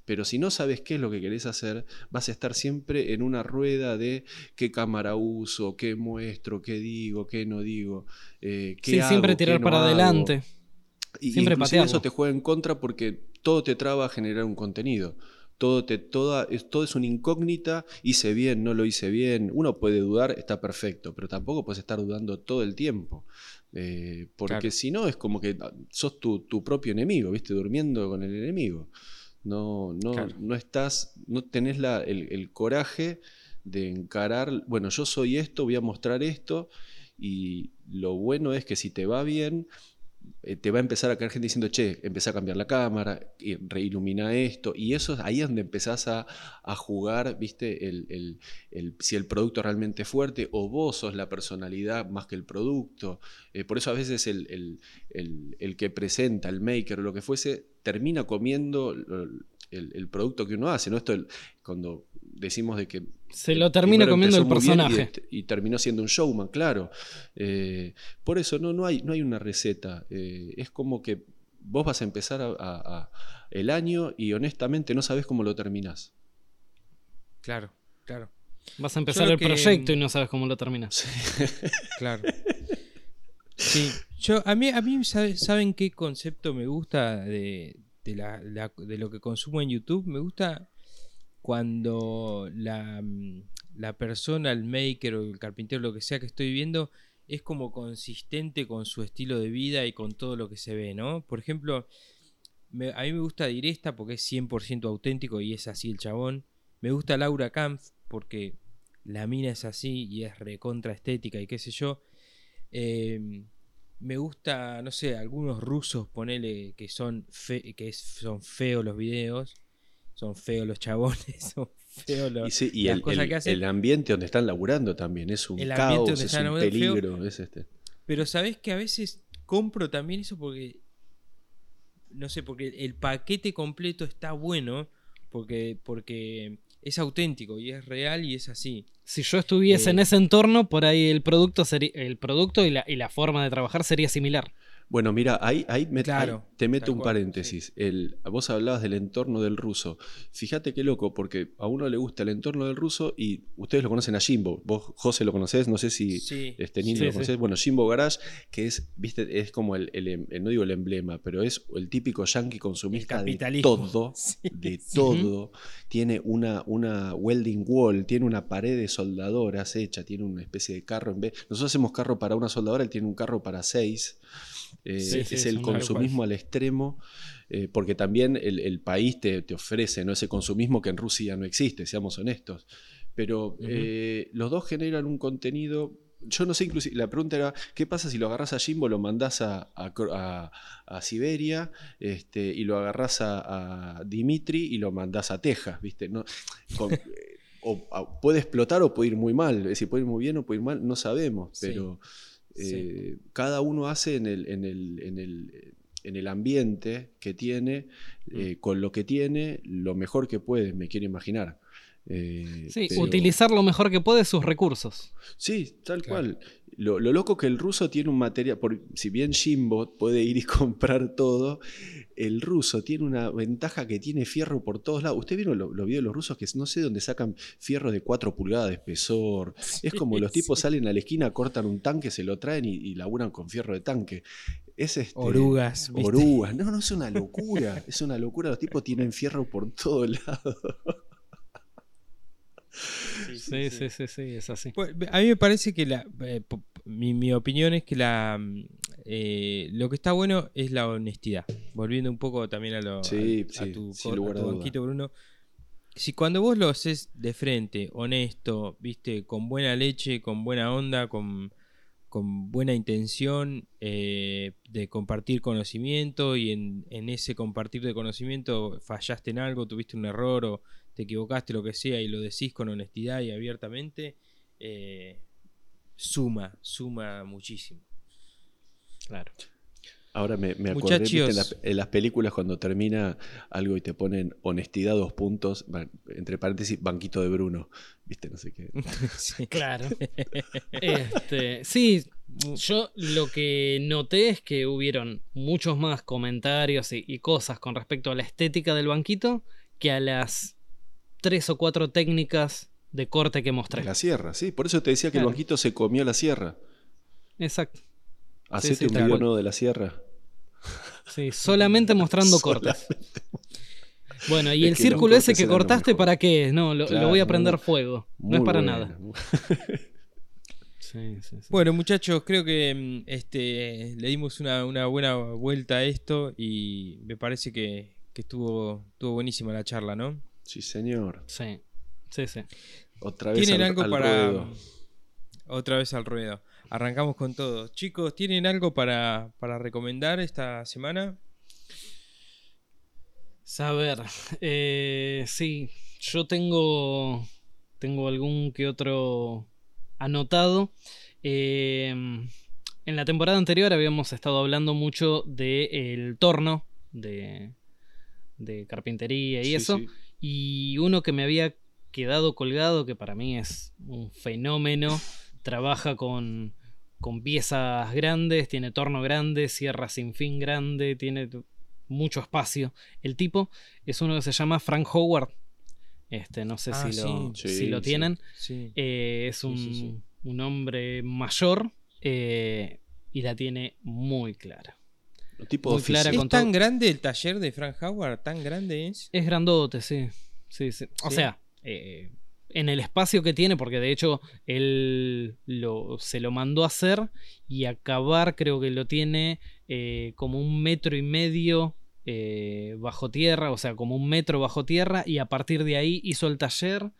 Pero si no sabes qué es lo que querés hacer, vas a estar siempre en una rueda de qué cámara uso, qué muestro, qué digo, qué no digo. Eh, qué sí, hago, siempre qué tirar no para hago. adelante. Y Siempre eso te juega en contra porque todo te traba a generar un contenido. Todo, te, toda, es, todo es una incógnita, hice bien, no lo hice bien. Uno puede dudar, está perfecto, pero tampoco puedes estar dudando todo el tiempo. Eh, porque Claro. si no es como que ah, sos tu, tu propio enemigo, ¿viste? Durmiendo con el enemigo. No, no, Claro. no estás, no tenés la, el, el coraje de encarar, bueno, yo soy esto, voy a mostrar esto, y lo bueno es que si te va bien, te va a empezar a caer gente diciendo, che, empecé a cambiar la cámara, reilumina esto, y eso es ahí es donde empezás a, a jugar, viste, el, el- el- si el producto es realmente fuerte, o vos sos la personalidad más que el producto. Eh, por eso a veces el, que presenta, el maker o lo que fuese, termina comiendo el, el producto que uno hace, ¿no? Esto el- cuando decimos de que Se lo termina comiendo el y personaje. est- Y, terminó siendo un showman, claro. Eh, por eso no, no, hay, no hay una receta. Eh, es como que vos vas a empezar a- a- a- el año y honestamente no sabes cómo lo terminás. Claro, claro, Vas a empezar el que- proyecto y no sabes cómo lo terminas. claro. Sí, yo, a mí, a mí sabe- ¿saben qué concepto me gusta de, de, la- de lo que consumo en YouTube? Me gusta cuando la, mm, la persona, el maker o el carpintero, lo que sea que estoy viendo, es como consistente con su estilo de vida y con todo lo que se ve, ¿no? Por ejemplo, a mí me gusta Diresta porque es 100% auténtico y es así el chabón. Me gusta Laura Kampf porque la mina es así y es recontra estética y qué sé yo. Eh, me gusta, no sé, algunos rusos, ponele, que son, fe- que son feos los videos, son feos los chabones, son feos los... Y, sí, y las el, cosas el- que hacen. el ambiente donde están laburando también es un El caos, donde es un feo. peligro. Es este. Pero sabes que a veces compro también eso porque. No sé, porque el paquete completo está bueno. Porque, porque es auténtico y es real y es así. Si yo estuviese Eh, en ese entorno, por ahí el producto sería, el producto y la, y la forma de trabajar sería similar. Bueno, mira, ahí, ahí met- Claro, ahí te meto un paréntesis. El, vos hablabas del entorno del ruso. Fíjate qué loco, porque a uno le gusta el entorno del ruso y ustedes lo conocen a Jimbo. Vos, José, lo conocés, no sé si Sí, este Nino sí, lo conocés. Bueno, Jimbo Garage, que es, viste, es como el, el em- no digo el emblema, pero es el típico yankee consumista de todo. De todo. Tiene una, una welding wall, tiene una pared de soldadoras hecha, tiene una especie de carro en vez. Nosotros hacemos carro para una soldadora, él tiene un carro para seis. Eh, Sí, es el consumismo al extremo, eh, porque también el, el país te, te ofrece ¿no? ese consumismo que en Rusia no existe, seamos honestos. Pero eh, los dos generan un contenido. Yo no sé, inclusive, la pregunta era, ¿qué pasa si lo agarras a Jimbo, lo mandás a, a Cro- a- a Siberia este, y lo agarrás a, a Dimitri y lo mandás a Texas? ¿viste? No, con- o, a- puede explotar o puede ir muy mal, es decir, puede ir muy bien o puede ir mal, no sabemos, pero Sí. Eh, cada uno hace en el, en el, en el, en el ambiente que tiene, Mm. eh, con lo que tiene, lo mejor que puede, me quiero imaginar. Eh, Sí, pero- utilizar lo mejor que puede sus recursos. Sí, tal Claro. cual. Lo, lo loco que el ruso tiene un material, por, si bien Jimbo puede ir y comprar todo, el ruso tiene una ventaja que tiene fierro por todos lados. ¿Usted vieron los lo videos de los rusos que no sé dónde sacan fierro de 4 pulgadas de espesor? es como los tipos sí. salen a la esquina, cortan un tanque, se lo traen y, y laburan con fierro de tanque. Es este, Orugas, ¿viste? Orugas. No, no, es una locura. es una locura. Los tipos tienen fierro por todos lados. Sí, sí, sí, sí, es así. Pues, a mí me parece que la, eh, mi, mi opinión es que la mm, eh, lo que está bueno es la honestidad. Volviendo un poco también a, lo, a sí, tu, sin co- a tu a duda. banquito, Bruno. Si cuando vos lo haces de frente, honesto, viste, con buena leche, con buena onda, con, con buena intención eh, de compartir conocimiento y en, en ese compartir de conocimiento fallaste en algo, tuviste un error o te equivocaste, lo que sea, y lo decís con honestidad y abiertamente, eh, suma, suma muchísimo. Claro. Ahora me, me acordé ¿viste? en, las, en las películas cuando termina algo y te ponen honestidad dos puntos, entre paréntesis, banquito de Bruno. ¿Viste? No sé qué. Sí. Claro. Este, sí, Yo lo que noté es que hubieron muchos más comentarios y, y cosas con respecto a la estética del banquito que a las tres o cuatro técnicas de corte que mostré. La sierra, sí. Por eso te decía que Claro. el banquito se comió la sierra. Exacto. Hacete sí, un tal video de la sierra. Sí, solamente mostrando cortes. Bueno, y Es el círculo ese que cortaste, mejor. ¿para qué? No, lo, voy a prender fuego. No es para nada. Sí, sí, sí. Bueno, muchachos, creo que mm, este, le dimos una, una buena vuelta a esto y me parece que, que estuvo, estuvo buenísima la charla, ¿no? Sí, señor. Sí, sí, sí. Otra vez ¿Tienen al- algo al para... ruedo. Otra vez al ruedo. Arrancamos con todo. Chicos, ¿tienen algo para, para recomendar esta semana? Saber, eh, sí, yo tengo, tengo algún que otro anotado. Eh, en la temporada anterior habíamos estado hablando mucho del torno de, de carpintería y Sí, eso. sí. Y uno que me había quedado colgado, que para mí es un fenómeno, trabaja con, con piezas grandes, tiene torno grande, sierra sin fin grande, tiene mucho espacio. El tipo es uno que se llama Frank Howard. Este, no sé Ah, si, lo, sí. si lo sí. tienen. Sí. Eh, es Sí, un, sí, sí. un hombre mayor eh, y la tiene muy clara. Tipo Muy clara. ¿Es con tan grande el taller de Frank Howard? ¿Tan grande es? Es grandote, sí. sí, sí. O ¿Sí? sea, eh, en el espacio que tiene, porque de hecho él lo, se lo mandó a hacer y acabar creo que lo tiene eh, como un metro y medio eh, bajo tierra, o sea, como un metro bajo tierra y a partir de ahí hizo el taller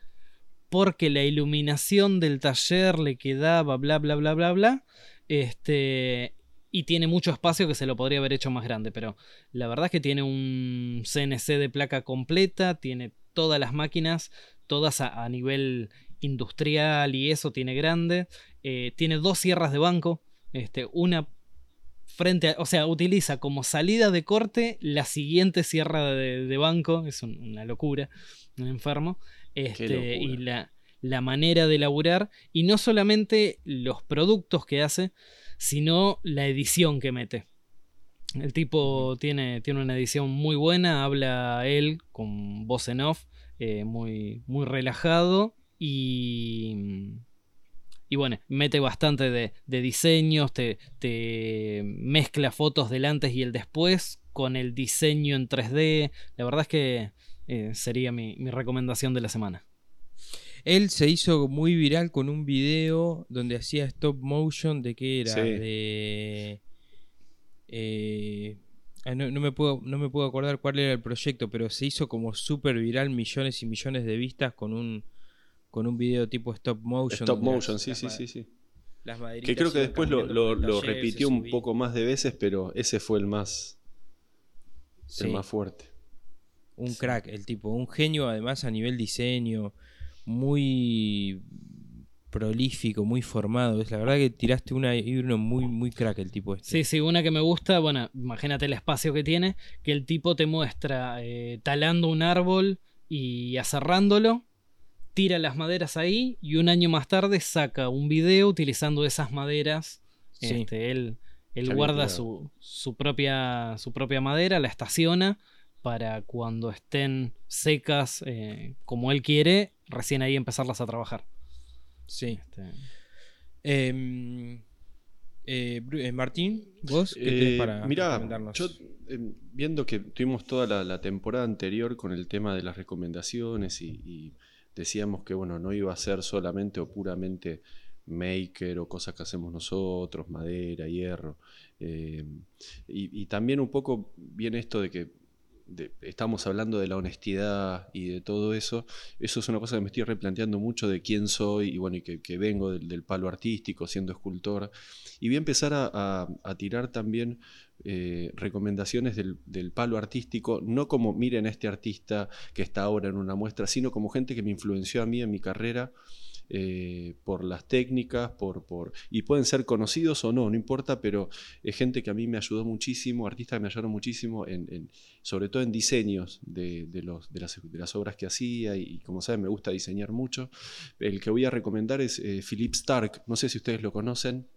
porque la iluminación del taller le quedaba bla bla bla bla bla. Este, y tiene mucho espacio que se lo podría haber hecho más grande, pero la verdad es que tiene un CNC de placa completa, tiene todas las máquinas, todas a, a nivel industrial y eso tiene grande. Eh, tiene dos sierras de banco, este, una frente a, o sea, utiliza como salida de corte la siguiente sierra de, de banco, es un- una locura, un enfermo. Este, y la, la manera de elaborar, y no solamente los productos que hace, sino la edición que mete. El tipo tiene, tiene una edición muy buena, habla él con voz en off, eh, muy, muy relajado y, y bueno, mete bastante de, de diseños, te, te mezcla fotos del antes y el después con el diseño en 3D. La verdad es que eh, sería mi, mi recomendación de la semana. Él se hizo muy viral con un video donde hacía stop motion de qué era, Sí. de... eh, ah, no, no me puedo, no me puedo acordar cuál era el proyecto, pero se hizo como súper viral, millones y millones de vistas con un con un video tipo stop motion. Stop motion, las- sí, las sí, sí, sí. las Que creo que después lo, taller, repitió un poco más de veces, pero ese fue el más, Sí. el más fuerte. Un crack, el tipo, un genio además a nivel diseño, muy prolífico, muy formado. Es la verdad que tiraste una y uno muy, muy crack el tipo este. Sí, sí, una que me gusta, bueno, imagínate el espacio que tiene, que el tipo te muestra eh, talando un árbol y aserrándolo, tira las maderas ahí y un año más tarde saca un video utilizando esas maderas. Sí. Este, él él guarda su, su, propia, su propia madera, la estaciona para cuando estén secas eh, como él quiere, recién ahí empezarlas a trabajar. Sí. Este, Em, eh, eh, Martín, ¿vos qué tenés para mirá, recomendarnos? yo eh, viendo que tuvimos toda la, la temporada anterior con el tema de las recomendaciones y, y decíamos que bueno, no iba a ser solamente o puramente maker o cosas que hacemos nosotros, madera, hierro. eh, y, y también un poco viene esto de que estamos hablando de la honestidad y de todo eso. Eso es una cosa que me estoy replanteando mucho de quién soy y bueno, y que, vengo del, palo artístico, siendo escultor. Y voy a empezar a, a- a tirar también eh, recomendaciones del, del palo artístico, no como miren a este artista que está ahora en una muestra, sino como gente que me influenció a mí en mi carrera eh, por las técnicas, por, por, y pueden ser conocidos o no, no importa, pero es gente que a mí me ayudó muchísimo, artistas que me ayudaron muchísimo, en, sobre todo en diseños de, de los, de las obras que hacía, y, como saben me gusta diseñar mucho. El que voy a recomendar es eh, Philip Stark, no sé si ustedes lo conocen.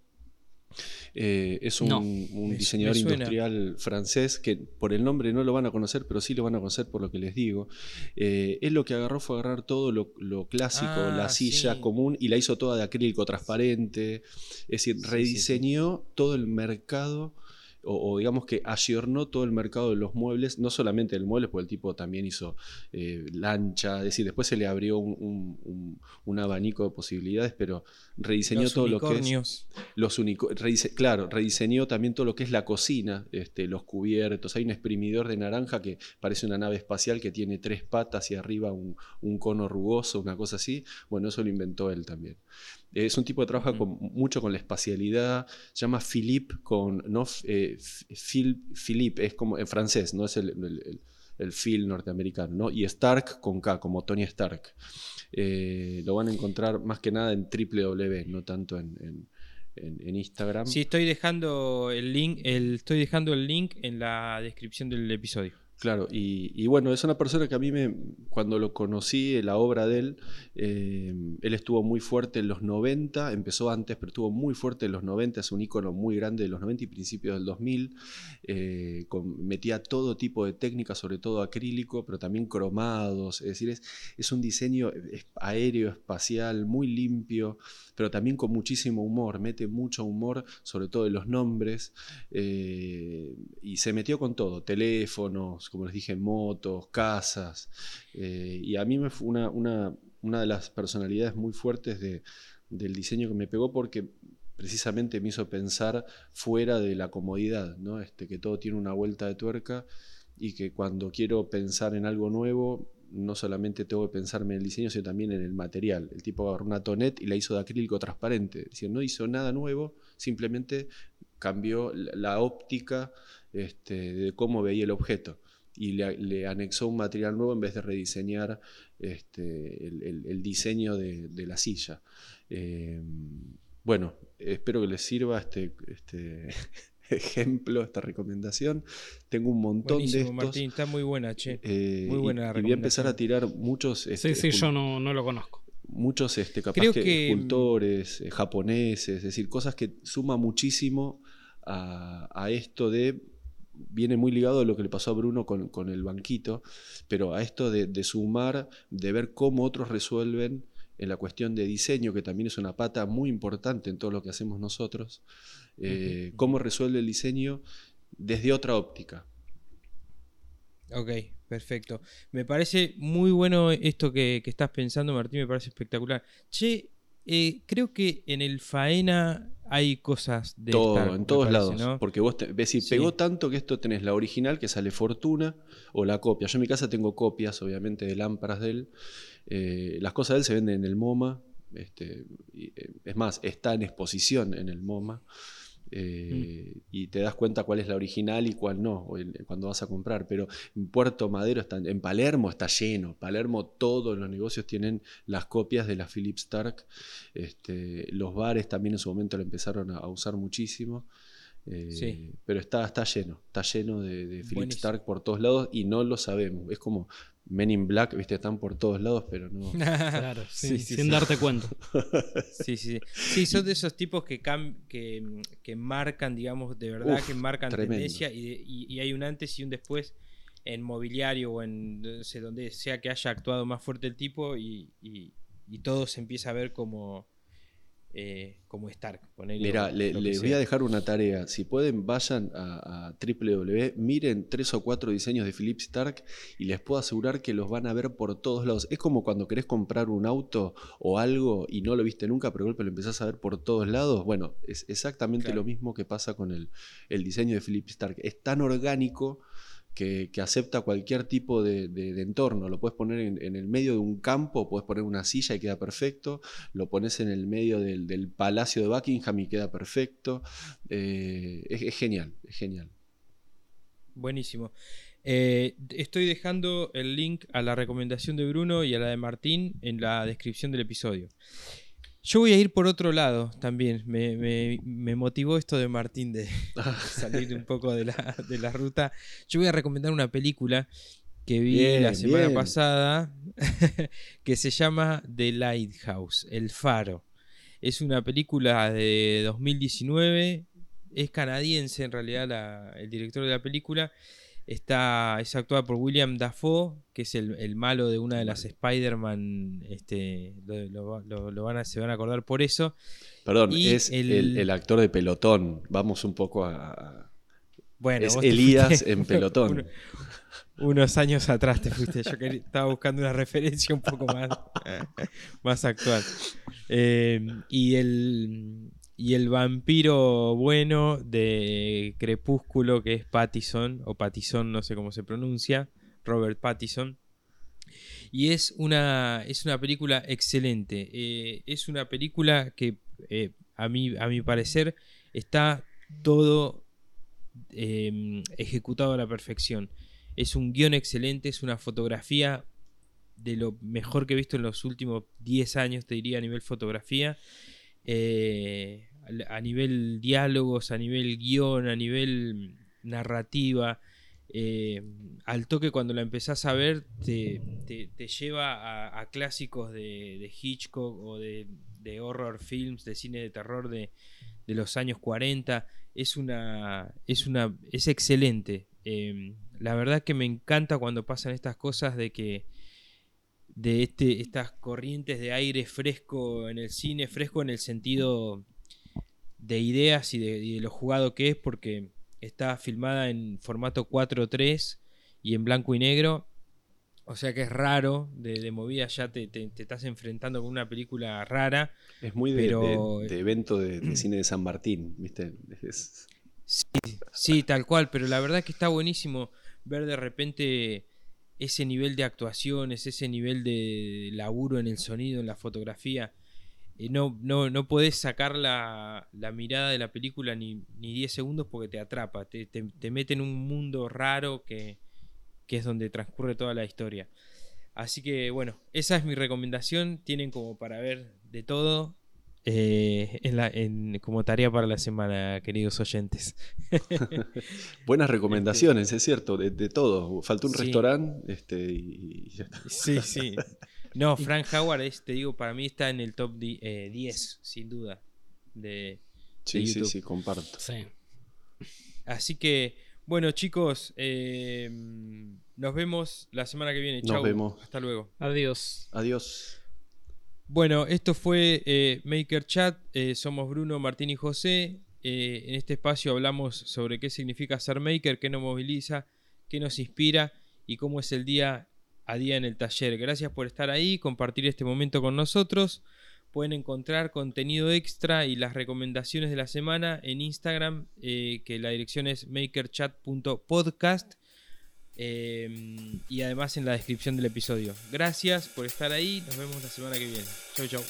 Eh, es un, No. un Me- diseñador me industrial francés que por el nombre no lo van a conocer, pero sí lo van a conocer por lo que les digo. Eh, él lo que agarró fue agarrar todo lo, lo clásico, Ah, la silla sí. común, y la hizo toda de acrílico transparente. Es decir, Sí, sí, sí. rediseñó todo el mercado. O, o digamos que ayornó todo el mercado de los muebles, no solamente el mueble, porque el tipo también hizo eh, lancha, es decir, después se le abrió un, un- un- un abanico de posibilidades, pero rediseñó Los todo lo que es unicornios. los unico- redise- claro, rediseñó también todo lo que es la cocina, este, los cubiertos. Hay un exprimidor de naranja que parece una nave espacial que tiene tres patas y arriba un, un cono rugoso, una cosa así. Bueno, eso lo inventó él también. Es un tipo que trabaja Ujú. con- mucho con la espacialidad. Se llama Philippe con. No, eh, Phil- Philippe, es como en francés, no es el, el, el- el Phil norteamericano, ¿no? Y Stark con K, como Tony Stark. Eh, lo van a encontrar más que nada en www, no tanto en, en- en- en Instagram. Sí, estoy dejando el link, el, estoy dejando el link en la descripción del episodio. Claro, y, bueno, es una persona que a mí me, cuando lo conocí, la obra de él, eh, él estuvo muy fuerte en los 90, empezó antes, pero estuvo muy fuerte en los 90, es un ícono muy grande de los 90 y principios del 2000, eh, metía todo tipo de técnicas, sobre todo acrílico, pero también cromados, es decir, es, un diseño aéreo, espacial, muy limpio, pero también con muchísimo humor, mete mucho humor, sobre todo en los nombres, eh, y se metió con todo, teléfonos, como les dije, motos, casas, eh, y a mí me fue una, una, una de las personalidades muy fuertes de- del diseño que me pegó porque precisamente me hizo pensar fuera de la comodidad, ¿no? este, que todo tiene una vuelta de tuerca y que cuando quiero pensar en algo nuevo, no solamente tengo que pensarme en el diseño, sino también en el material. El tipo agarró una tonet y la hizo de acrílico transparente. Es no hizo nada nuevo, simplemente cambió la óptica este, de cómo veía el objeto. Y le, le anexó un material nuevo en vez de rediseñar este, el, el- el diseño de, de la silla. Eh, bueno, espero que les sirva este, este ejemplo, esta recomendación. Tengo un montón de Buenísimo, estos. Martín, está muy buena, che. Eh, Muy y- buena y, voy a empezar a recomendación. tirar muchos, Sí, este, sí, escul- yo no, no lo conozco. muchos este, capaz Creo que, que- escultores, eh, japoneses, es decir, cosas que suma muchísimo a, a esto de, viene muy ligado a lo que le pasó a Bruno con, con el banquito, pero a esto de, de sumar, de ver cómo otros resuelven en la cuestión de diseño, que también es una pata muy importante en todo lo que hacemos nosotros, eh, cómo resuelve el diseño desde otra óptica. Ok, perfecto. Me parece muy bueno esto que, que estás pensando, Martín, me parece espectacular. Che, eh, creo que en el Faena hay cosas de Todo, en todos parece, lados. ¿no? Porque vos te- ves si Sí. pegó tanto que esto tenés la original que sale fortuna o la copia. Yo en mi casa tengo copias, obviamente, de lámparas de él. Eh, las cosas de él se venden en el MoMA. Este, y, eh, es más, está en exposición en el MoMA. Eh, Mm. Y te das cuenta cuál es la original y cuál no cuando vas a comprar. Pero en Puerto Madero, está, en Palermo está lleno. Palermo, todos los negocios tienen las copias de la Philip Stark. Este, los bares también en su momento lo empezaron a, a usar muchísimo. Eh, Sí. Pero está, está lleno, está lleno de, de Philip. Stark por todos lados y no lo sabemos. Es como Men in Black, viste, están por todos lados, pero no. Claro, Sí, sin, sí, sin sí. darte cuenta. Sí, sí, sí. Sí, son de esos tipos que, cam- que, que marcan, digamos, de verdad, Uf, que marcan tremendo. tendencia y, de- y- y hay un antes y un después en mobiliario o en no sé, donde sea que haya actuado más fuerte el tipo y, y- y todo se empieza a ver como, eh, como Stark. Mira, le- les voy a dejar una tarea. Si pueden, vayan a, a www, miren tres o cuatro diseños de Philip Stark y les puedo asegurar que los van a ver por todos lados. Es como cuando querés comprar un auto o algo y no lo viste nunca, pero de golpe lo empezás a ver por todos lados. Bueno, es exactamente Claro. lo mismo que pasa con el, el diseño de Philip Stark. Es tan orgánico que, acepta cualquier tipo de, entorno. Lo puedes poner en, el medio de un campo, puedes poner una silla y queda perfecto. Lo pones en el medio del, palacio de Buckingham y queda perfecto. Eh, es, es genial, es genial. Buenísimo. Eh, estoy dejando el link a la recomendación de Bruno y a la de Martín en la descripción del episodio. Yo voy a ir por otro lado también. Me, me- me motivó esto de Martín de, de salir un poco de la, de la ruta. Yo voy a recomendar una película que vi Bien, la semana bien. pasada que se llama The Lighthouse, El Faro. Es una película de 2019. Es canadiense en realidad el director de la película. Está, es actuada por William Dafoe, que es el, malo de una de las Spider-Man. Este, lo, van a, se van a acordar por eso. Perdón, es el, actor de pelotón. Vamos un poco a. Bueno, es Elías en pelotón. unos años atrás te fuiste. Yo estaba buscando una referencia un poco más, más actual. Eh, y el y el vampiro bueno de Crepúsculo, que es Pattison, o Pattison, no sé cómo se pronuncia, Robert Pattison. Y es una, es una película excelente. Eh, es una película que, eh, a, mí, a mi parecer, está todo em, ejecutado a la perfección. Es un guion excelente, es una fotografía de lo mejor que he visto en los últimos 10 años, te diría, a nivel fotografía. Eh, a nivel diálogos, a nivel guion, a nivel narrativa. Eh, al toque cuando la empezás a ver te, lleva a, clásicos de, Hitchcock o de, horror films, de cine de terror de, los años 40. Es una. es una. es excelente. Eh, la verdad que me encanta cuando pasan estas cosas de que de este, estas corrientes de aire fresco en el cine, fresco en el sentido de ideas y de, lo jugado que es, porque está filmada en formato 4.3 y en blanco y negro. O sea que es raro, de, movida ya te, estás enfrentando con una película rara. Es muy de, evento de, cine de San Martín, ¿viste? Sí, sí, tal cual, pero la verdad es que está buenísimo ver de repente ese nivel de actuaciones, ese nivel de laburo en el sonido, en la fotografía. Eh, no, no, no podés sacar la, mirada de la película ni, ni 10 segundos porque te atrapa, te, te, mete en un mundo raro que, que, es donde transcurre toda la historia. Así que bueno, esa es mi recomendación, tienen como para ver de todo eh, en la, en, como tarea para la semana, queridos oyentes. Buenas recomendaciones, es cierto, de, todo. Faltó un restaurante este, y... Sí, sí. No, Frank Howard, es, te digo, para mí está en el top 10, eh, sin duda. De, sí, sí, sí, comparto. Así que, bueno, chicos, eh, nos vemos la semana que viene. Nos vemos. Hasta luego. Adiós. Adiós. Bueno, esto fue eh, Maker Chat. Eh, somos Bruno, Martín y José. Eh, en este espacio hablamos sobre qué significa ser maker, qué nos moviliza, qué nos inspira y cómo es el día a día en el taller. Gracias por estar ahí, compartir este momento con nosotros. Pueden encontrar contenido extra y las recomendaciones de la semana en Instagram, que la dirección es makerchat.podcast. Em, y además en la descripción del episodio. Gracias por estar ahí. Nos vemos la semana que viene. Chau, chau.